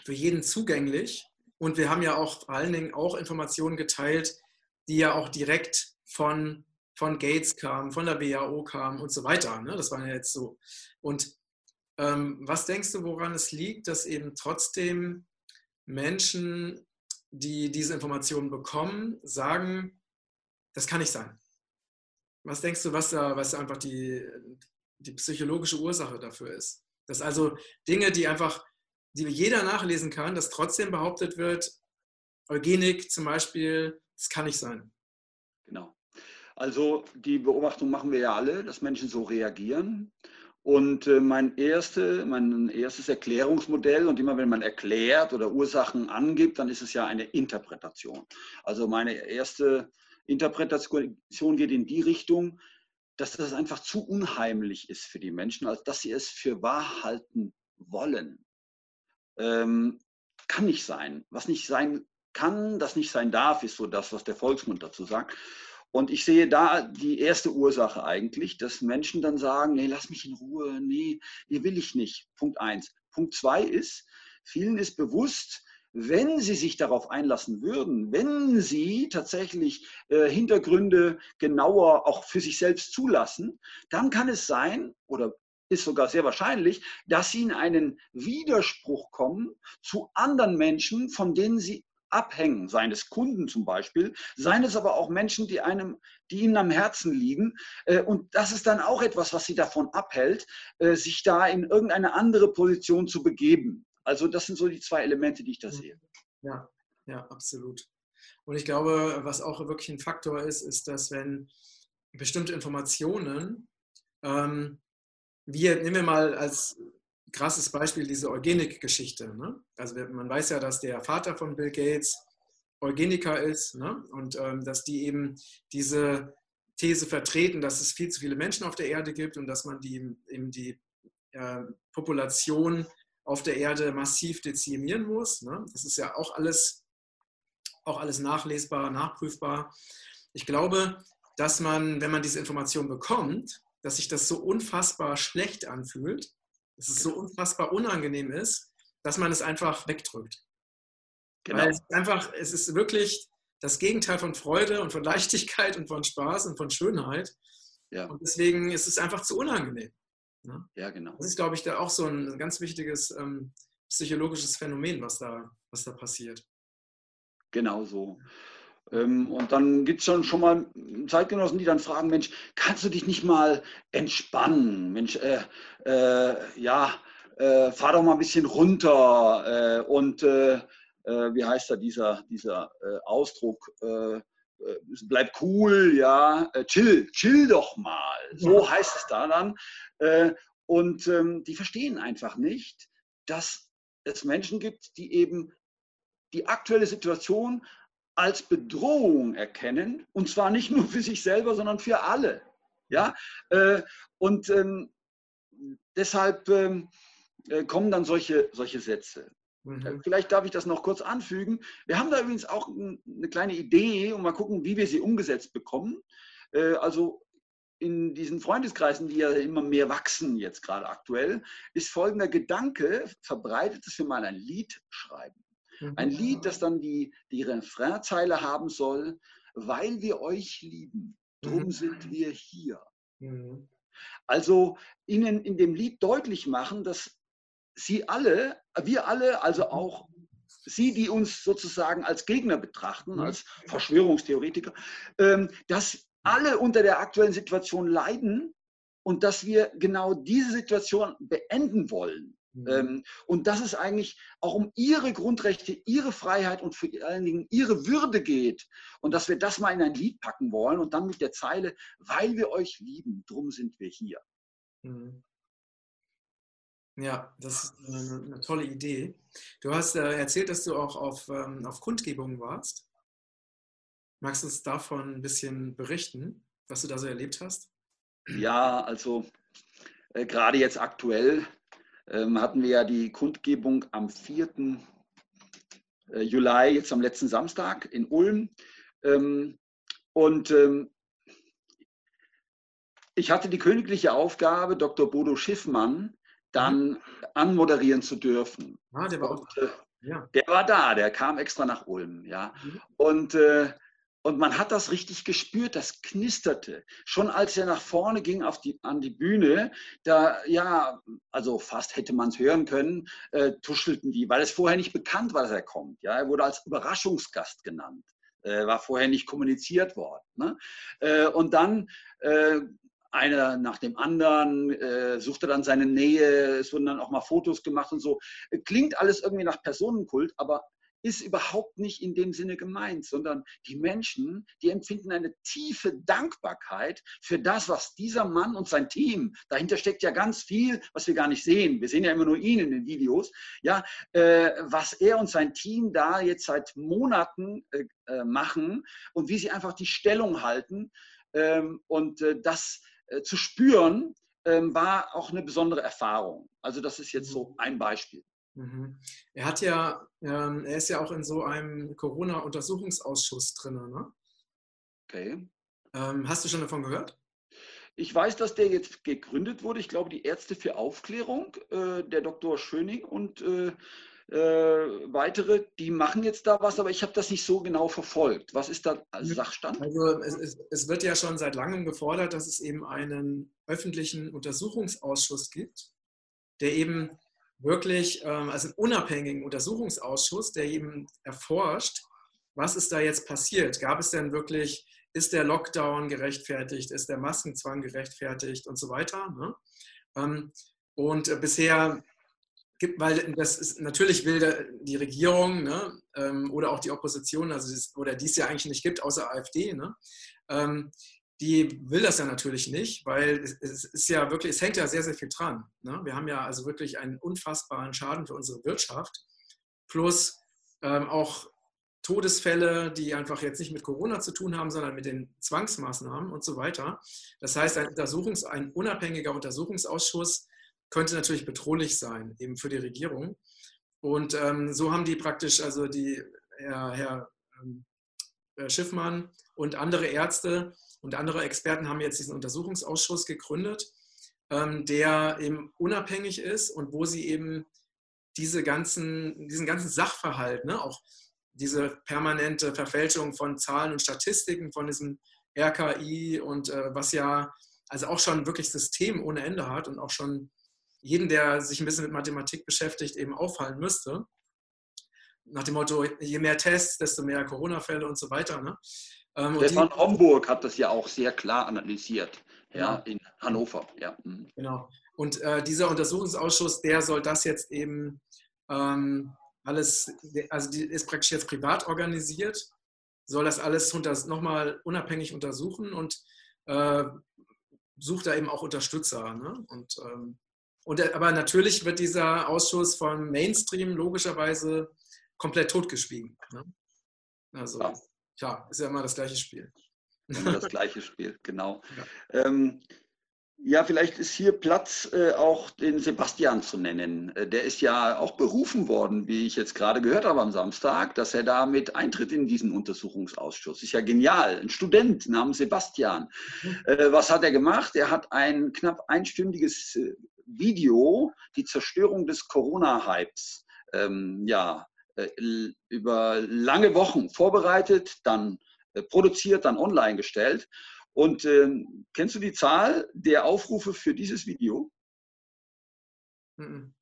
für jeden zugänglich. Und wir haben ja auch vor allen Dingen auch Informationen geteilt, die ja auch direkt von, von Gates kamen, von der WHO kamen und so weiter. Ne? Das war ja jetzt so. Und ähm, was denkst du, woran es liegt, dass eben trotzdem Menschen, die diese Informationen bekommen, sagen, das kann nicht sein. Was denkst du, was da, was einfach die, die psychologische Ursache dafür ist? Dass also Dinge, die einfach, die jeder nachlesen kann, dass trotzdem behauptet wird, Eugenik zum Beispiel, das kann nicht sein. Genau. Also die Beobachtung machen wir ja alle, dass Menschen so reagieren. Und äh, mein, erste, mein erstes Erklärungsmodell, und immer wenn man erklärt oder Ursachen angibt, dann ist es ja eine Interpretation. Also meine erste Interpretation geht in die Richtung, dass das einfach zu unheimlich ist für die Menschen, als dass sie es für wahr halten wollen. Ähm, kann nicht sein. Was nicht sein kann, das nicht sein darf, ist so das, was der Volksmund dazu sagt. Und ich sehe da die erste Ursache eigentlich, dass Menschen dann sagen, nee, lass mich in Ruhe, nee, hier will ich nicht. Punkt eins. Punkt zwei ist, vielen ist bewusst, wenn Sie sich darauf einlassen würden, wenn Sie tatsächlich äh, Hintergründe genauer auch für sich selbst zulassen, dann kann es sein oder ist sogar sehr wahrscheinlich, dass Sie in einen Widerspruch kommen zu anderen Menschen, von denen Sie abhängen, seien es Kunden zum Beispiel, seien es aber auch Menschen, die einem, die ihnen am Herzen liegen. Äh, und das ist dann auch etwas, was sie davon abhält, äh, sich da in irgendeine andere Position zu begeben. Also das sind so die zwei Elemente, die ich da sehe. Ja, ja, absolut. Und ich glaube, was auch wirklich ein Faktor ist, ist, dass wenn bestimmte Informationen, ähm, wir, nehmen wir mal als krasses Beispiel diese Eugenik-Geschichte. Ne? Also man weiß ja, dass der Vater von Bill Gates Eugeniker ist ne? und ähm, dass die eben diese These vertreten, dass es viel zu viele Menschen auf der Erde gibt und dass man die, eben die äh, Population auf der Erde massiv dezimieren muss. Ne? Das ist ja auch alles, auch alles nachlesbar, nachprüfbar. Ich glaube, dass man, wenn man diese Information bekommt, dass sich das so unfassbar schlecht anfühlt, dass es so unfassbar unangenehm ist, dass man es einfach wegdrückt. Genau. Weil es einfach, es ist wirklich das Gegenteil von Freude und von Leichtigkeit und von Spaß und von Schönheit. Ja. Und deswegen ist es einfach zu unangenehm. Ne? Ja, genau. Das ist, glaube ich, da auch so ein ganz wichtiges ähm, psychologisches Phänomen, was da, was da passiert. Genau so. Ähm, und dann gibt es schon, schon mal Zeitgenossen, die dann fragen, Mensch, kannst du dich nicht mal entspannen? Mensch, äh, äh, ja, äh, fahr doch mal ein bisschen runter äh, und äh, äh, wie heißt da dieser, dieser Ausdruck, bleib cool, ja, chill, chill doch mal. So heißt es da dann. und ähm, die verstehen einfach nicht, dass es Menschen gibt, die eben die aktuelle Situation als Bedrohung erkennen, und zwar nicht nur für sich selber, sondern für alle. Ja? und ähm, deshalb ähm, kommen dann solche, solche Sätze. Mhm. Vielleicht darf ich das noch kurz anfügen. Wir haben da übrigens auch eine kleine Idee und mal gucken, wie wir sie umgesetzt bekommen. Äh, also in diesen Freundeskreisen, die ja immer mehr wachsen jetzt gerade aktuell, ist folgender Gedanke verbreitet, dass wir mal ein Lied schreiben. Ein mhm. Lied, das dann die, die Refrainzeile haben soll, weil wir euch lieben, drum mhm. sind wir hier. Also ihnen in dem Lied deutlich machen, dass Sie alle, wir alle, also mhm. auch Sie, die uns sozusagen als Gegner betrachten, mhm. als Verschwörungstheoretiker, ähm, dass alle unter der aktuellen Situation leiden und dass wir genau diese Situation beenden wollen. Mhm. Ähm, und dass es eigentlich auch um ihre Grundrechte, ihre Freiheit und vor allen Dingen ihre Würde geht. Und dass wir das mal in ein Lied packen wollen und dann mit der Zeile, weil wir euch lieben, drum sind wir hier. Mhm. Ja, das ist eine, eine tolle Idee. Du hast äh, erzählt, dass du auch auf, ähm, auf Kundgebungen warst. Magst du uns davon ein bisschen berichten, was du da so erlebt hast? Ja, also äh, gerade jetzt aktuell ähm, hatten wir ja die Kundgebung am 4. Äh, Juli, jetzt am letzten Samstag in Ulm. Ähm, und ähm, ich hatte die königliche Aufgabe, Dr. Bodo Schiffmann, dann anmoderieren zu dürfen. Ah, der war auch und, äh, ja. Der war da, der kam extra nach Ulm, ja. Mhm. Und, äh, und man hat das richtig gespürt, das knisterte. Schon als er nach vorne ging auf die, an die Bühne, da, ja, also fast hätte man es hören können, äh, tuschelten die, weil es vorher nicht bekannt war, dass er kommt. Ja, er wurde als Überraschungsgast genannt. Äh, war vorher nicht kommuniziert worden. Ne? Äh, und dann äh, einer nach dem anderen, äh, suchte dann seine Nähe, es wurden dann auch mal Fotos gemacht und so. Klingt alles irgendwie nach Personenkult, aber ist überhaupt nicht in dem Sinne gemeint, sondern die Menschen, die empfinden eine tiefe Dankbarkeit für das, was dieser Mann und sein Team, dahinter steckt ja ganz viel, was wir gar nicht sehen. Wir sehen ja immer nur ihn in den Videos, ja, äh, was er und sein Team da jetzt seit Monaten äh, äh machen und wie sie einfach die Stellung halten. Ähm, und äh, das zu spüren, ähm, war auch eine besondere Erfahrung. Also das ist jetzt so mhm. ein Beispiel. Mhm. Er hat ja, ähm, er ist ja auch in so einem Corona-Untersuchungsausschuss drin, ne? Okay. Ähm, hast du schon davon gehört? Ich weiß, dass der jetzt gegründet wurde. Ich glaube, die Ärzte für Aufklärung, äh, der Dr. Schöning und äh, äh, weitere, die machen jetzt da was, aber ich habe das nicht so genau verfolgt. Was ist da als Sachstand? Also es, es, es, wird ja schon seit langem gefordert, dass es eben einen öffentlichen Untersuchungsausschuss gibt, der eben wirklich, ähm, also einen unabhängigen Untersuchungsausschuss, der eben erforscht, was ist da jetzt passiert? Gab es denn wirklich, ist der Lockdown gerechtfertigt, ist der Maskenzwang gerechtfertigt und so weiter? Ne? Ähm, und äh, bisher gibt, weil das ist, natürlich will die Regierung ne, ähm, oder auch die Opposition, also das, oder die es ja eigentlich nicht gibt, außer AfD, ne, ähm, die will das ja natürlich nicht, weil es, es, ist ja wirklich, es hängt ja sehr, sehr viel dran. Ne? Wir haben ja also wirklich einen unfassbaren Schaden für unsere Wirtschaft, plus ähm, auch Todesfälle, die einfach jetzt nicht mit Corona zu tun haben, sondern mit den Zwangsmaßnahmen und so weiter. Das heißt, ein, Untersuchungs-, ein unabhängiger Untersuchungsausschuss könnte natürlich bedrohlich sein, eben für die Regierung. Und ähm, so haben die praktisch, also die Herr, Herr ähm, äh, Schiffmann und andere Ärzte und andere Experten haben jetzt diesen Untersuchungsausschuss gegründet, ähm, der eben unabhängig ist und wo sie eben diese ganzen, diesen ganzen Sachverhalt, ne, auch diese permanente Verfälschung von Zahlen und Statistiken von diesem RKI und äh, was ja also auch schon wirklich System ohne Ende hat und auch schon jeden, der sich ein bisschen mit Mathematik beschäftigt, eben auffallen müsste. Nach dem Motto, je mehr Tests, desto mehr Corona-Fälle und so weiter. Ne? Ähm, Stefan Homburg hat das ja auch sehr klar analysiert, ja, genau. in Hannover. Ja. Mhm. Genau. Und äh, dieser Untersuchungsausschuss, der soll das jetzt eben ähm, alles, also die ist praktisch jetzt privat organisiert, soll das alles nochmal unabhängig untersuchen und äh, sucht da eben auch Unterstützer. Ne? Und, ähm, und, äh, aber natürlich wird dieser Ausschuss vom Mainstream logischerweise komplett totgeschwiegen. Ne? Also, ja. klar, ist ja immer das gleiche Spiel. Immer das gleiche Spiel, genau. Ja. Ähm, ja, vielleicht ist hier Platz, äh, auch den Sebastian zu nennen. Äh, der ist ja auch berufen worden, wie ich jetzt gerade gehört habe am Samstag, dass er damit eintritt in diesen Untersuchungsausschuss. Ist ja genial. Ein Student namens Sebastian. Mhm. Äh, was hat er gemacht? Er hat ein knapp einstündiges äh, Video, die Zerstörung des Corona-Hypes, ähm, ja, äh, über lange Wochen vorbereitet, dann äh, produziert, dann online gestellt. Und äh, kennst du die Zahl der Aufrufe für dieses Video? Mhm.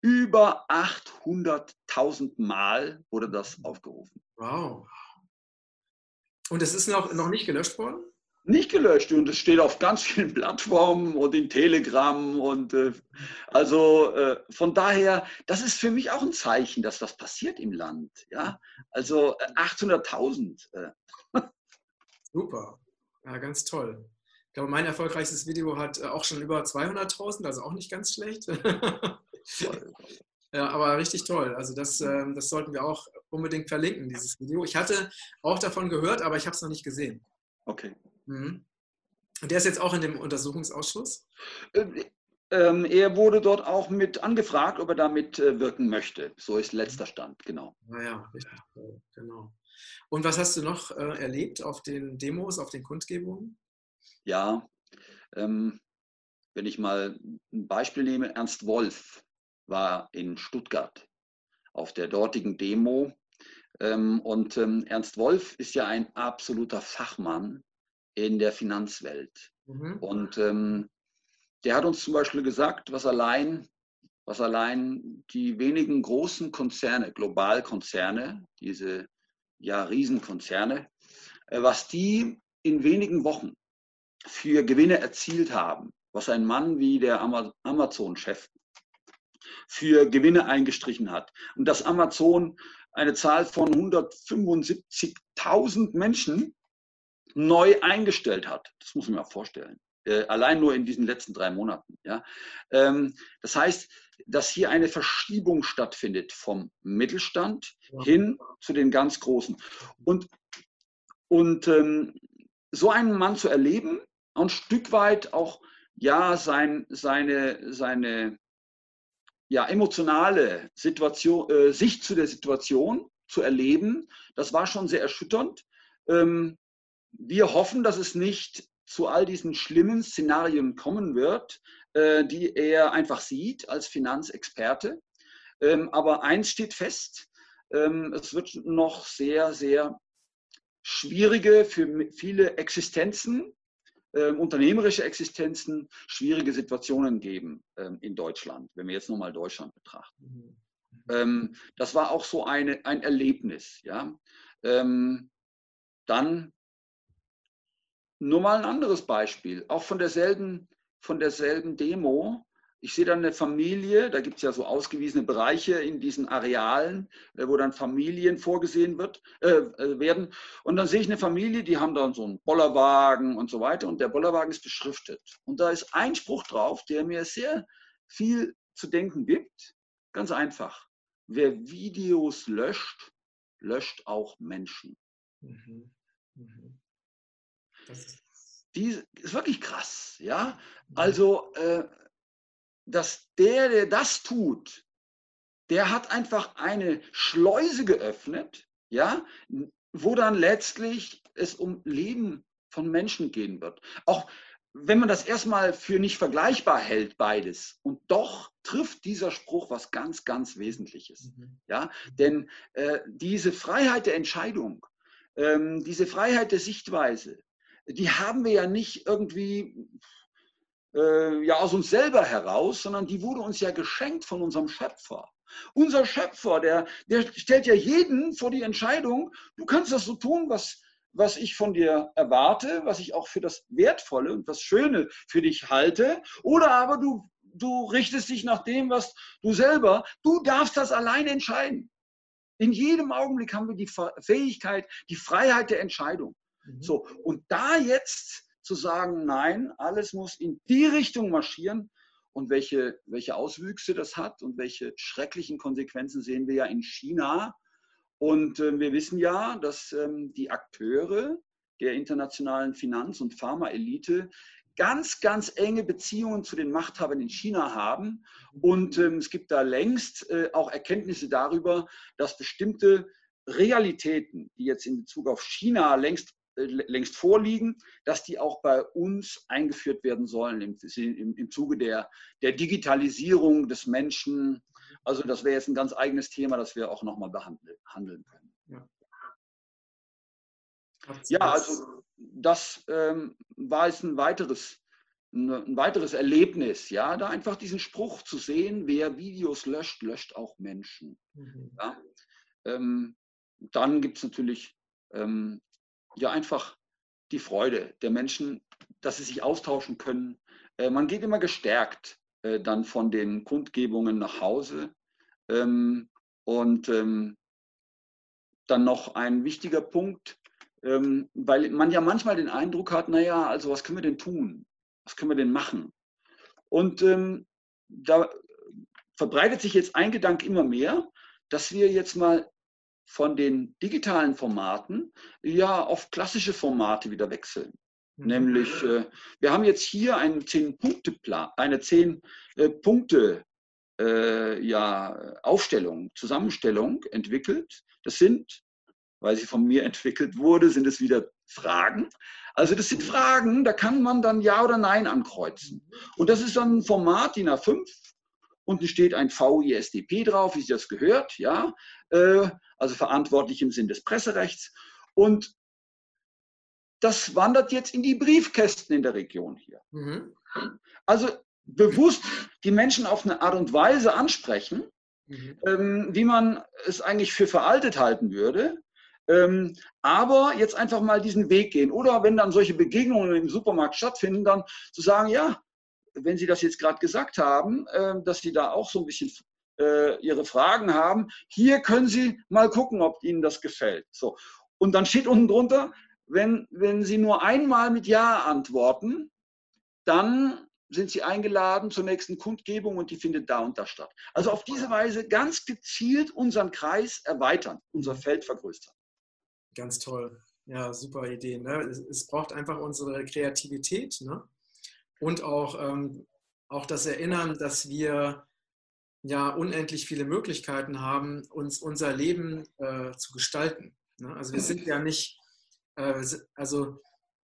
Über 800.000 Mal wurde das aufgerufen. Wow. Und es ist noch, noch nicht gelöscht worden? Nicht gelöscht und es steht auf ganz vielen Plattformen und in Telegram und äh, also äh, von daher, das ist für mich auch ein Zeichen, dass das passiert im Land. Ja, also 800.000. Äh, Super. Ja, ganz toll. Ich glaube, mein erfolgreichstes Video hat äh, auch schon über 200.000, also auch nicht ganz schlecht. ja, aber richtig toll. Also das, ähm, das sollten wir auch unbedingt verlinken, dieses Video. Ich hatte auch davon gehört, aber ich habe es noch nicht gesehen. Okay. Mhm. Und der ist jetzt auch in dem Untersuchungsausschuss? Ähm, ähm, er wurde dort auch mit angefragt, ob er damit äh, wirken möchte. So ist letzter Stand, genau. Naja, ah richtig, genau. Und was hast du noch äh, erlebt auf den Demos, auf den Kundgebungen? Ja, ähm, wenn ich mal ein Beispiel nehme, Ernst Wolf war in Stuttgart auf der dortigen Demo. Ähm, und ähm, Ernst Wolf ist ja ein absoluter Fachmann in der Finanzwelt. Mhm. Und ähm, der hat uns zum Beispiel gesagt, was allein, was allein die wenigen großen Konzerne, Globalkonzerne, diese ja, Riesenkonzerne, äh, was die in wenigen Wochen für Gewinne erzielt haben, was ein Mann wie der Amazon-Chef für Gewinne eingestrichen hat. Und dass Amazon eine Zahl von 175.000 Menschen neu eingestellt hat. Das muss man sich mal vorstellen. Äh, allein nur in diesen letzten drei Monaten. Ja? Ähm, das heißt, dass hier eine Verschiebung stattfindet vom Mittelstand ja. hin zu den ganz Großen. Und, und ähm, so einen Mann zu erleben, ein Stück weit auch ja sein, seine, seine ja, emotionale Situation, äh, Sicht zu der Situation zu erleben, das war schon sehr erschütternd. Ähm, wir hoffen, dass es nicht zu all diesen schlimmen Szenarien kommen wird, äh, die er einfach sieht als Finanzexperte. Ähm, aber eins steht fest, ähm, es wird noch sehr, sehr schwierige für viele Existenzen, ähm, unternehmerische Existenzen, schwierige Situationen geben in Deutschland, wenn wir jetzt nochmal Deutschland betrachten. Mhm. das war auch so eine, ein Erlebnis. Ja? dann nur mal ein anderes Beispiel, auch von derselben, von derselben Demo. Ich sehe dann eine Familie, da gibt es ja so ausgewiesene Bereiche in diesen Arealen, äh, wo dann Familien vorgesehen wird, äh, äh, werden. Und dann sehe ich eine Familie, die haben dann so einen Bollerwagen und so weiter und der Bollerwagen ist beschriftet. Und da ist ein Spruch drauf, der mir sehr viel zu denken gibt. Ganz einfach. Wer Videos löscht, löscht auch Menschen. Mhm. Mhm. Das die ist wirklich krass, ja. Also, äh, dass der, der das tut, der hat einfach eine Schleuse geöffnet, ja, wo dann letztlich es um Leben von Menschen gehen wird. Auch wenn man das erstmal für nicht vergleichbar hält, beides, und doch trifft dieser Spruch was ganz, ganz Wesentliches. Mhm. Ja? Denn äh, diese Freiheit der Entscheidung, ähm, diese Freiheit der Sichtweise, die haben wir ja nicht irgendwie äh, ja, aus uns selber heraus, sondern die wurde uns ja geschenkt von unserem Schöpfer. Unser Schöpfer, der, der stellt ja jeden vor die Entscheidung, du kannst das so tun, was, was ich von dir erwarte, was ich auch für das Wertvolle und das Schöne für dich halte, oder aber du du richtest dich nach dem, was du selber, du darfst das alleine entscheiden. In jedem Augenblick haben wir die Fähigkeit, die Freiheit der Entscheidung. Mhm. So, und da jetzt zu sagen, nein, alles muss in die Richtung marschieren und welche, welche Auswüchse das hat und welche schrecklichen Konsequenzen sehen wir ja in China. Und äh, wir wissen ja, dass ähm, die Akteure der internationalen Finanz- und Pharmaelite ganz, ganz enge Beziehungen zu den Machthabern in China haben. Und ähm, es gibt da längst äh, auch Erkenntnisse darüber, dass bestimmte Realitäten, die jetzt in Bezug auf China längst, längst vorliegen, dass die auch bei uns eingeführt werden sollen im, im, im Zuge der, der Digitalisierung des Menschen. Also das wäre jetzt ein ganz eigenes Thema, das wir auch nochmal behandeln können. Ja. Ja, also das ähm, war jetzt ein weiteres, ein weiteres Erlebnis, ja, da einfach diesen Spruch zu sehen, wer Videos löscht, löscht auch Menschen. Mhm. Ja. Ähm, dann gibt es natürlich ähm, ja einfach die Freude der Menschen, dass sie sich austauschen können. Äh, man geht immer gestärkt äh, dann von den Kundgebungen nach Hause. Ähm, und ähm, dann noch ein wichtiger Punkt, ähm, weil man ja manchmal den Eindruck hat, naja, also was können wir denn tun? Was können wir denn machen? Und ähm, da verbreitet sich jetzt ein Gedanke immer mehr, dass wir jetzt mal von den digitalen Formaten ja auf klassische Formate wieder wechseln. Mhm. Nämlich, äh, wir haben jetzt hier einen Zehn-Punkte-Plan, eine Zehn-Punkte- äh, ja, Aufstellung, Zusammenstellung entwickelt. Das sind weil sie von mir entwickelt wurde, sind es wieder Fragen. Also das sind Fragen, da kann man dann Ja oder Nein ankreuzen. Und das ist dann ein Format DIN A5. Unten steht ein VISDP drauf, wie sich das gehört, ja, äh, also verantwortlich im Sinn des Presserechts. Und das wandert jetzt in die Briefkästen in der Region hier. Mhm. Also bewusst die Menschen auf eine Art und Weise ansprechen, mhm. ähm, wie man es eigentlich für veraltet halten würde, ähm, aber jetzt einfach mal diesen Weg gehen. Oder wenn dann solche Begegnungen im Supermarkt stattfinden, dann zu sagen, ja, wenn Sie das jetzt gerade gesagt haben, äh, dass Sie da auch so ein bisschen äh, Ihre Fragen haben, hier können Sie mal gucken, ob Ihnen das gefällt. So. Und dann steht unten drunter, wenn, wenn Sie nur einmal mit Ja antworten, dann sind Sie eingeladen zur nächsten Kundgebung und die findet da und da statt. Also auf diese Weise ganz gezielt unseren Kreis erweitern, unser Feld vergrößern. Ganz toll. Ja, super Idee. Ne? Es, es, braucht einfach unsere Kreativität ne? Und auch, ähm, auch das Erinnern, dass wir ja unendlich viele Möglichkeiten haben, uns unser Leben äh, zu gestalten. Ne? Also wir sind ja nicht, äh, also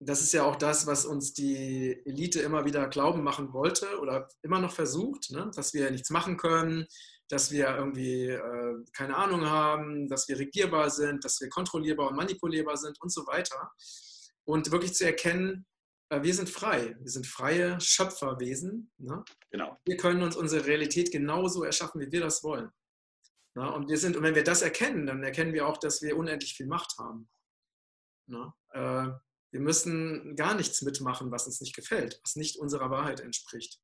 das ist ja auch das, was uns die Elite immer wieder glauben machen wollte oder immer noch versucht, ne? dass wir nichts machen können, dass wir irgendwie äh, keine Ahnung haben, dass wir regierbar sind, dass wir kontrollierbar und manipulierbar sind und so weiter. Und wirklich zu erkennen, wir sind frei. Wir sind freie Schöpferwesen. Ne? Genau. Wir können uns unsere Realität genauso erschaffen, wie wir das wollen. Ne? Und, wir sind, und wenn wir das erkennen, dann erkennen wir auch, dass wir unendlich viel Macht haben. Ne? Äh, wir müssen gar nichts mitmachen, was uns nicht gefällt, was nicht unserer Wahrheit entspricht.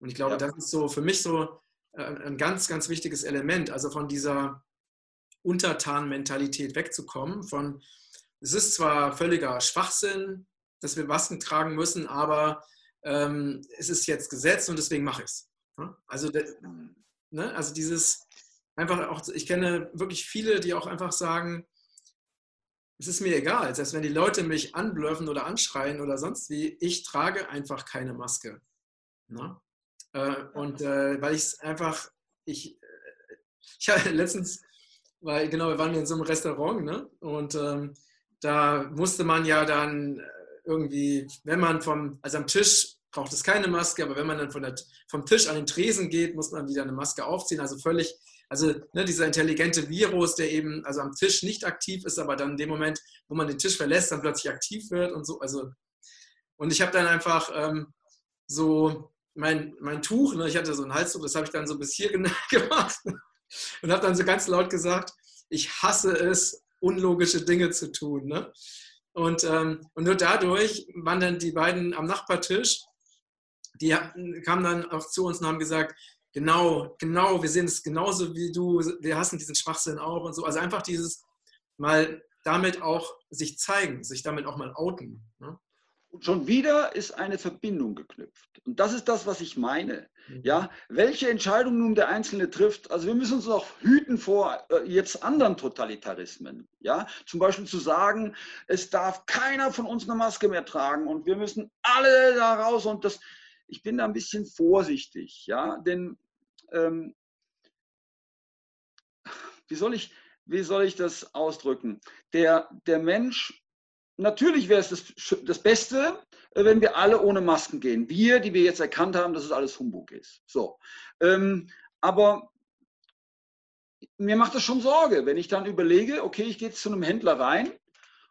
Und ich glaube, ja. das ist so für mich so äh, ein ganz, ganz wichtiges Element, also von dieser Untertan-Mentalität wegzukommen, von es ist zwar völliger Schwachsinn, dass wir Masken tragen müssen, aber ähm, es ist jetzt Gesetz und deswegen mache ich es. Ne? Also, ne? also dieses einfach auch, ich kenne wirklich viele, die auch einfach sagen, es ist mir egal, selbst wenn die Leute mich anblöffen oder anschreien oder sonst wie, ich trage einfach keine Maske. Ne? Äh, und äh, weil ich es einfach, ich, äh, ich hatte letztens, weil genau, wir waren in so einem Restaurant, ne? Und ähm, da musste man ja dann irgendwie, wenn man vom, also am Tisch braucht es keine Maske, aber wenn man dann der, vom Tisch an den Tresen geht, muss man wieder eine Maske aufziehen. Also völlig, also ne, dieser intelligente Virus, der eben also am Tisch nicht aktiv ist, aber dann in dem Moment, wo man den Tisch verlässt, dann plötzlich aktiv wird und so. Also und ich habe dann einfach ähm, so mein, mein Tuch, ne, ich hatte so ein Halstuch, das habe ich dann so bis hier gemacht und habe dann so ganz laut gesagt, ich hasse es, unlogische Dinge zu tun. Ne? Und, ähm, und nur dadurch waren dann die beiden am Nachbartisch, die kamen dann auch zu uns und haben gesagt, genau, genau, wir sehen es genauso wie du, wir hassen diesen Schwachsinn auch und so. Also einfach dieses mal damit auch sich zeigen, sich damit auch mal outen. Ne? Und schon wieder ist eine Verbindung geknüpft. Und das ist das, was ich meine. Mhm. Ja, welche Entscheidung nun der Einzelne trifft, also wir müssen uns auch hüten vor äh, jetzt anderen Totalitarismen. Ja, zum Beispiel zu sagen, es darf keiner von uns eine Maske mehr tragen und wir müssen alle da raus und das, ich bin da ein bisschen vorsichtig, ja, denn ähm, wie soll ich, wie soll ich das ausdrücken? Der, der Mensch natürlich wäre es das, das Beste, äh, wenn wir alle ohne Masken gehen. Wir, die wir jetzt erkannt haben, dass es alles Humbug ist. So. Ähm, aber mir macht das schon Sorge, wenn ich dann überlege, okay, ich gehe zu einem Händler rein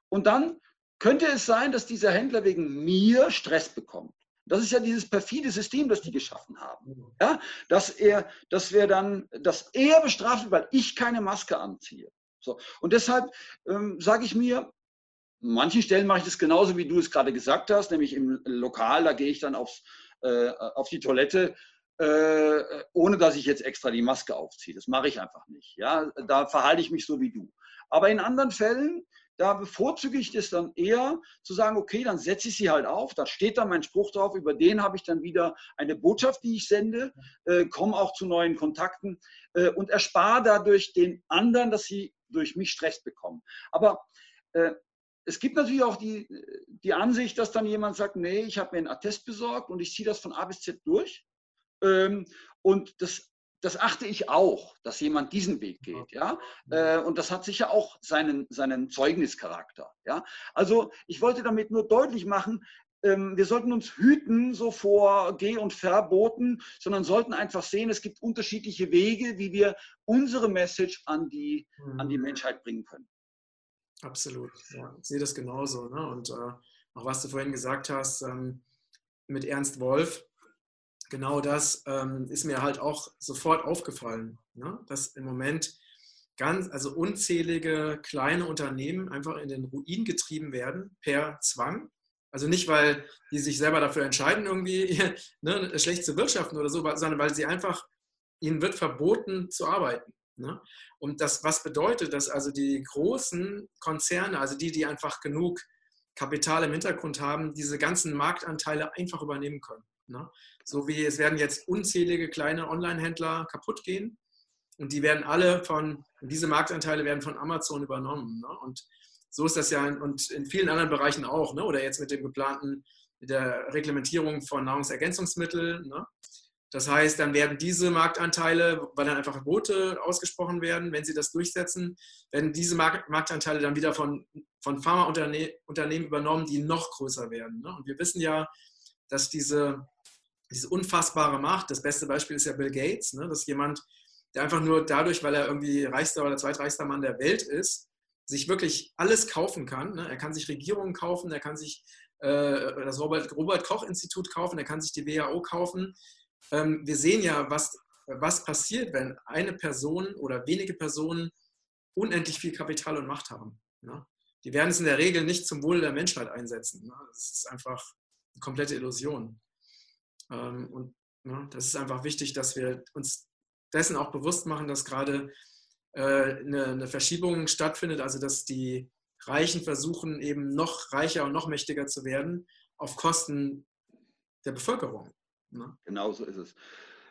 und dann könnte es sein, dass dieser Händler wegen mir Stress bekommt. Das ist ja dieses perfide System, das die geschaffen haben. Ja, dass er, dass wir dann, dass er bestraft wird, weil ich keine Maske anziehe. So. Und deshalb ähm, sage ich mir, an manchen Stellen mache ich das genauso, wie du es gerade gesagt hast, nämlich im Lokal, da gehe ich dann aufs, äh, auf die Toilette, äh, ohne dass ich jetzt extra die Maske aufziehe. Das mache ich einfach nicht. Ja? Da verhalte ich mich so wie du. Aber in anderen Fällen, da bevorzuge ich das dann eher zu sagen, okay, dann setze ich sie halt auf, da steht dann mein Spruch drauf, über den habe ich dann wieder eine Botschaft, die ich sende, äh, komme auch zu neuen Kontakten äh, und erspare dadurch den anderen, dass sie durch mich Stress bekommen. Aber äh, es gibt natürlich auch die, die Ansicht, dass dann jemand sagt, nee, ich habe mir einen Attest besorgt und ich ziehe das von A bis Z durch. Ähm, und das, das achte ich auch, dass jemand diesen Weg geht. Ja? Äh, und das hat sicher auch seinen, seinen Zeugnischarakter. Ja? Also ich wollte damit nur deutlich machen, ähm, wir sollten uns hüten so vor Geh- und Verboten, sondern sollten einfach sehen, es gibt unterschiedliche Wege, wie wir unsere Message an die, an die mhm. Menschheit bringen können. Absolut, ja, ich sehe das genauso. Ne? Und äh, auch was du vorhin gesagt hast ähm, mit Ernst Wolf, genau das ähm, ist mir halt auch sofort aufgefallen, ne? dass im Moment ganz, also unzählige kleine Unternehmen einfach in den Ruin getrieben werden per Zwang. Also nicht, weil die sich selber dafür entscheiden, irgendwie ne, schlecht zu wirtschaften oder so, sondern weil sie einfach, ihnen wird verboten zu arbeiten. Ne? Und das, was bedeutet das? Also die großen Konzerne, also die, die einfach genug Kapital im Hintergrund haben, diese ganzen Marktanteile einfach übernehmen können. Ne? So wie es werden jetzt unzählige kleine Online-Händler kaputt gehen und die werden alle von, diese Marktanteile werden von Amazon übernommen. Ne? Und so ist das ja in, und in vielen anderen Bereichen auch. Ne? Oder jetzt mit dem geplanten, mit der Reglementierung von Nahrungsergänzungsmitteln. Ne? Das heißt, dann werden diese Marktanteile, weil dann einfach Verbote ausgesprochen werden, wenn sie das durchsetzen, werden diese Marktanteile dann wieder von, von Pharmaunternehmen übernommen, die noch größer werden. Ne? Und wir wissen ja, dass diese, diese unfassbare Macht, das beste Beispiel ist ja Bill Gates, ne? dass jemand, der einfach nur dadurch, weil er irgendwie reichster oder zweitreichster Mann der Welt ist, sich wirklich alles kaufen kann. Ne? Er kann sich Regierungen kaufen, er kann sich äh, das Robert, Robert Koch Institut kaufen, er kann sich die WHO kaufen ähm, wir sehen ja, was, was passiert, wenn eine Person oder wenige Personen unendlich viel Kapital und Macht haben. Ne? Die werden es in der Regel nicht zum Wohle der Menschheit einsetzen. Ne? Das ist einfach eine komplette Illusion. Ähm, und ne, das ist einfach wichtig, dass wir uns dessen auch bewusst machen, dass gerade äh, eine, eine Verschiebung stattfindet, also dass die Reichen versuchen, eben noch reicher und noch mächtiger zu werden auf Kosten der Bevölkerung. Ne? Genau so ist es.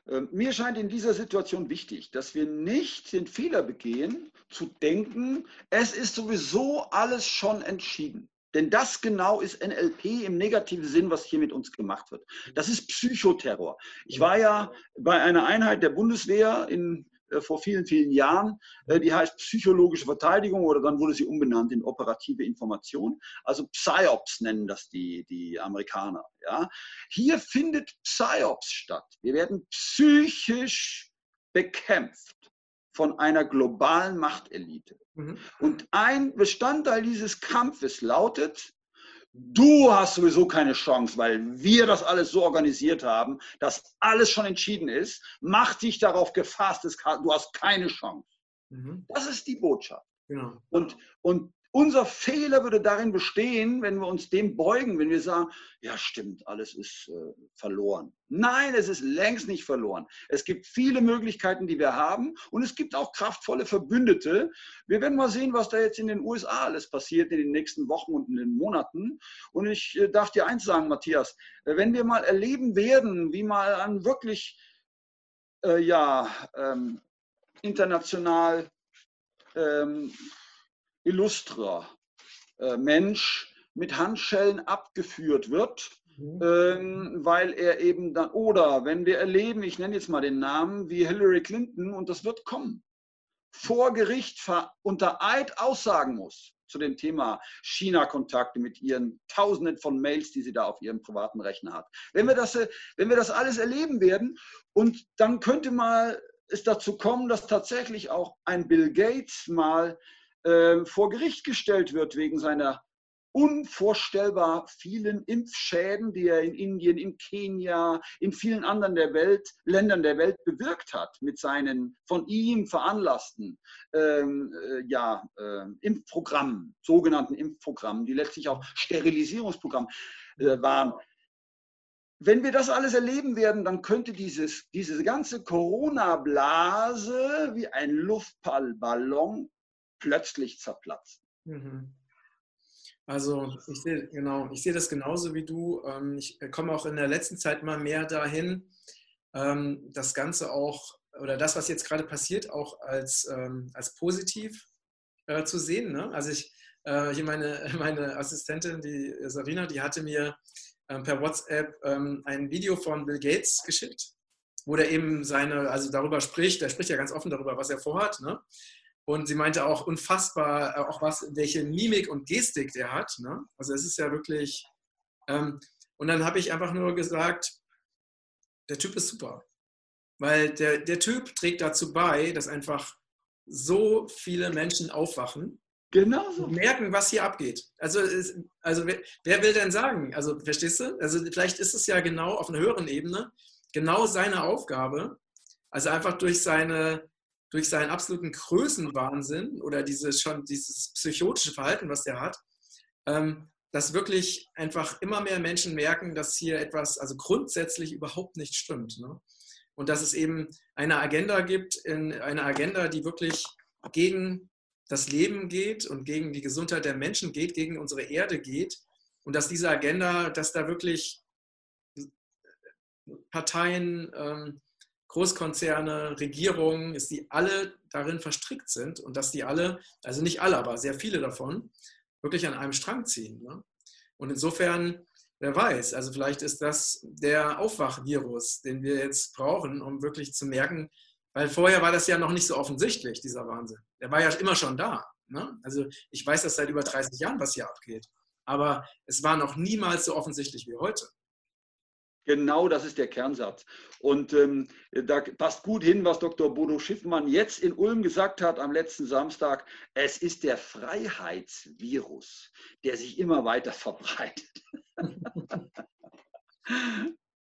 Ähm, mir scheint in dieser Situation wichtig, dass wir nicht den Fehler begehen, zu denken, es ist sowieso alles schon entschieden. Denn das genau ist NLP im negativen Sinn, was hier mit uns gemacht wird. Das ist Psychoterror. Ich war ja bei einer Einheit der Bundeswehr in vor vielen, vielen Jahren. Äh, die heißt psychologische Verteidigung oder dann wurde sie umbenannt in operative Information. Also PSYOPs nennen das die, die Amerikaner. Ja. Hier findet PSYOPs statt. Wir werden psychisch bekämpft von einer globalen Machtelite. Mhm. Und ein Bestandteil dieses Kampfes lautet, Du hast sowieso keine Chance, weil wir das alles so organisiert haben, dass alles schon entschieden ist. Mach dich darauf gefasst, du hast keine Chance. Mhm. Das ist die Botschaft. Genau. Und, und, unser Fehler würde darin bestehen, wenn wir uns dem beugen, wenn wir sagen, ja stimmt, alles ist äh, verloren. Nein, es ist längst nicht verloren. Es gibt viele Möglichkeiten, die wir haben und es gibt auch kraftvolle Verbündete. Wir werden mal sehen, was da jetzt in den USA alles passiert in den nächsten Wochen und in den Monaten. Und ich äh, darf dir eins sagen, Matthias, äh, wenn wir mal erleben werden, wie mal ein wirklich äh, ja, ähm, international ähm, illustrer äh, Mensch mit Handschellen abgeführt wird, mhm. ähm, weil er eben dann, oder wenn wir erleben, ich nenne jetzt mal den Namen, wie Hillary Clinton, und das wird kommen, vor Gericht unter Eid aussagen muss zu dem Thema China-Kontakte mit ihren Tausenden von Mails, die sie da auf ihrem privaten Rechner hat. Wenn wir das, äh, wenn wir das alles erleben werden und dann könnte mal es dazu kommen, dass tatsächlich auch ein Bill Gates mal äh, vor Gericht gestellt wird wegen seiner unvorstellbar vielen Impfschäden, die er in Indien, in Kenia, in vielen anderen der Welt, Ländern der Welt bewirkt hat mit seinen von ihm veranlassten ähm, äh, ja, äh, Impfprogrammen, sogenannten Impfprogrammen, die letztlich auch Sterilisierungsprogramme äh, waren. Wenn wir das alles erleben werden, dann könnte dieses, diese ganze Corona-Blase wie ein Luftballon plötzlich zerplatzen. Mhm. Also ich sehe genau, ich sehe das genauso wie du. Ähm, ich komme auch in der letzten Zeit mal mehr dahin, ähm, das Ganze auch oder das, was jetzt gerade passiert, auch als, ähm, als positiv äh, zu sehen. Ne? Also ich äh, hier meine, meine Assistentin, die Sarina, die hatte mir per WhatsApp ein Video von Bill Gates geschickt, wo der eben seine, also darüber spricht, der spricht ja ganz offen darüber, was er vorhat. Ne? Und sie meinte auch unfassbar, äh, auch was, welche Mimik und Gestik der hat. Ne? Also es ist ja wirklich. Ähm, und dann habe ich einfach nur gesagt, der Typ ist super. Weil der, der Typ trägt dazu bei, dass einfach so viele Menschen aufwachen Genau so. merken, was hier abgeht. Also, ist, also wer, wer, will denn sagen? Also, verstehst du? Also, vielleicht ist es ja genau auf einer höheren Ebene genau seine Aufgabe. Also einfach durch seine, durch seinen absoluten Größenwahnsinn oder dieses schon dieses psychotische Verhalten, was der hat, ähm, dass wirklich einfach immer mehr Menschen merken, dass hier etwas, also grundsätzlich überhaupt nicht stimmt. Ne? Und dass es eben eine Agenda gibt, in, eine Agenda, die wirklich gegen das Leben geht und gegen die Gesundheit der Menschen geht, gegen unsere Erde geht. Und dass diese Agenda, dass da wirklich Parteien, ähm, Großkonzerne, Regierungen, ist die alle darin verstrickt sind und dass die alle, also nicht alle, aber sehr viele davon, wirklich an einem Strang ziehen. Ne? Und insofern, wer weiß, also vielleicht ist das der Aufwachvirus, den wir jetzt brauchen, um wirklich zu merken, weil vorher war das ja noch nicht so offensichtlich, dieser Wahnsinn. Der war ja immer schon da. Ne? Also ich weiß das seit über 30 Jahren, was hier abgeht. Aber es war noch niemals so offensichtlich wie heute. Genau das ist der Kernsatz. Und ähm, da passt gut hin, was Dr. Bodo Schiffmann jetzt in Ulm gesagt hat am letzten Samstag. Es ist der Freiheitsvirus, der sich immer weiter verbreitet.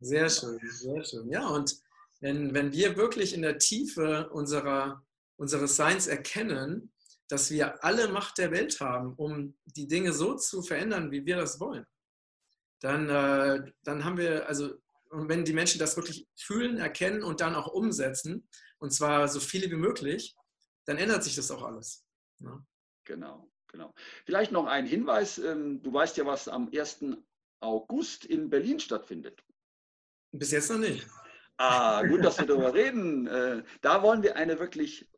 Sehr schön, sehr schön. Ja, und wenn, wenn wir wirklich in der Tiefe unserer, unseres Seins erkennen, dass wir alle Macht der Welt haben, um die Dinge so zu verändern, wie wir das wollen, dann, äh, dann haben wir, also wenn die Menschen das wirklich fühlen, erkennen und dann auch umsetzen, und zwar so viele wie möglich, dann ändert sich das auch alles. Ja. Ne? Genau, genau. Vielleicht noch ein Hinweis. Ähm, du weißt ja, was am 1. August in Berlin stattfindet. Bis jetzt noch nicht. Ah, gut, dass wir darüber reden. Äh, da wollen wir eine wirklich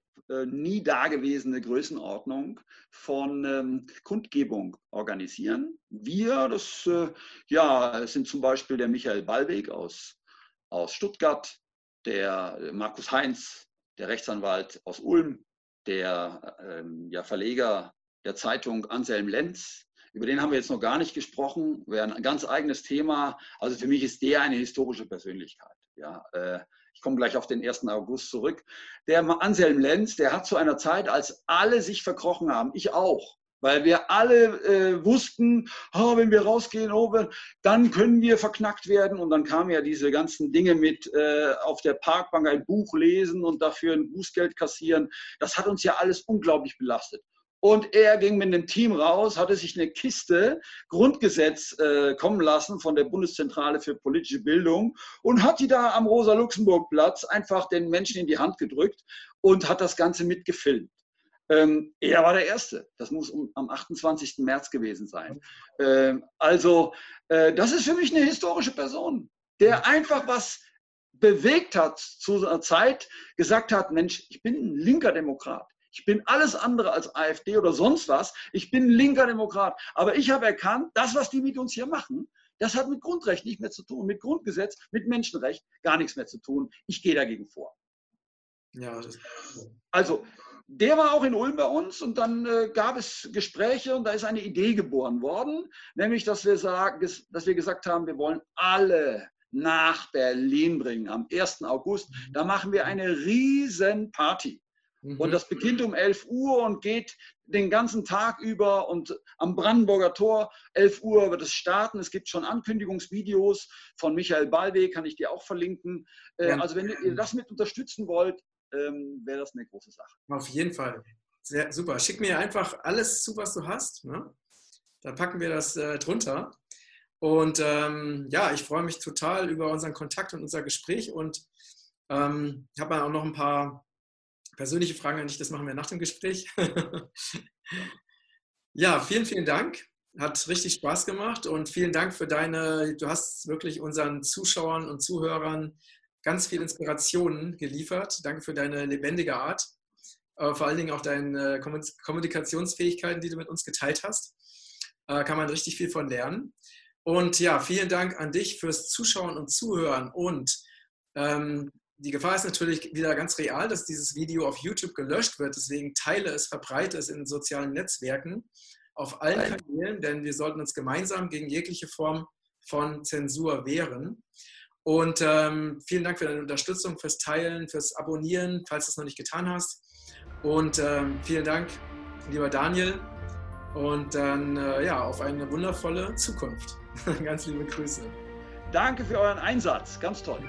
nie dagewesene Größenordnung von ähm, Kundgebung organisieren. Wir, das äh, ja, sind zum Beispiel der Michael Ballweg aus, aus Stuttgart, der äh, Markus Heinz, der Rechtsanwalt aus Ulm, der ähm, ja, Verleger der Zeitung Anselm Lenz. Über den haben wir jetzt noch gar nicht gesprochen, wäre ein ganz eigenes Thema. Also für mich ist der eine historische Persönlichkeit. Ja, äh, ich komme gleich auf den 1. August zurück, der Anselm Lenz, der hat zu einer Zeit, als alle sich verkrochen haben, ich auch, weil wir alle äh, wussten, oh, wenn wir rausgehen, oh, dann können wir verknackt werden. Und dann kamen ja diese ganzen Dinge mit äh, auf der Parkbank ein Buch lesen und dafür ein Bußgeld kassieren. Das hat uns ja alles unglaublich belastet. Und er ging mit einem Team raus, hatte sich eine Kiste Grundgesetz äh, kommen lassen von der Bundeszentrale für politische Bildung und hat die da am Rosa-Luxemburg-Platz einfach den Menschen in die Hand gedrückt und hat das Ganze mitgefilmt. Ähm, er war der Erste. Das muss um, am 28. März gewesen sein. Ähm, also, äh, das ist für mich eine historische Person, der einfach was bewegt hat zu einer Zeit, gesagt hat, Mensch, ich bin ein linker Demokrat. Ich bin alles andere als AfD oder sonst was. Ich bin linker Demokrat. Aber ich habe erkannt, das, was die mit uns hier machen, das hat mit Grundrecht nicht mehr zu tun, mit Grundgesetz, mit Menschenrecht gar nichts mehr zu tun. Ich gehe dagegen vor. Ja, also der war auch in Ulm bei uns und dann äh, gab es Gespräche und da ist eine Idee geboren worden, nämlich dass wir, sagen, dass wir gesagt haben, wir wollen alle nach Berlin bringen am 1. August. Da machen wir eine riesen Party. Und mhm. das beginnt um 11 Uhr und geht den ganzen Tag über und am Brandenburger Tor, 11 Uhr wird es starten. Es gibt schon Ankündigungsvideos von Michael Ballweg, kann ich dir auch verlinken. Äh, ja. Also wenn ihr das mit unterstützen wollt, ähm, wäre das eine große Sache. Auf jeden Fall. Sehr, super. Schick mir einfach alles zu, was du hast. Ne? Dann packen wir das äh, drunter. Und ähm, ja, ich freue mich total über unseren Kontakt und unser Gespräch und ähm, habe auch noch ein paar persönliche Fragen an dich, das machen wir nach dem Gespräch. ja, vielen, vielen Dank. Hat richtig Spaß gemacht und vielen Dank für deine, du hast wirklich unseren Zuschauern und Zuhörern ganz viel Inspirationen geliefert. Danke für deine lebendige Art, äh, vor allen Dingen auch deine Kommunikationsfähigkeiten, die du mit uns geteilt hast. Äh, kann man richtig viel von lernen. Und ja, vielen Dank an dich fürs Zuschauen und Zuhören und ähm, die Gefahr ist natürlich wieder ganz real, dass dieses Video auf YouTube gelöscht wird. Deswegen teile es, verbreite es in sozialen Netzwerken auf allen Kanälen, denn wir sollten uns gemeinsam gegen jegliche Form von Zensur wehren. Und ähm, vielen Dank für deine Unterstützung, fürs Teilen, fürs Abonnieren, falls du es noch nicht getan hast. Und ähm, vielen Dank, lieber Daniel. Und dann äh, ja, auf eine wundervolle Zukunft. Ganz liebe Grüße. Danke für euren Einsatz. Ganz toll.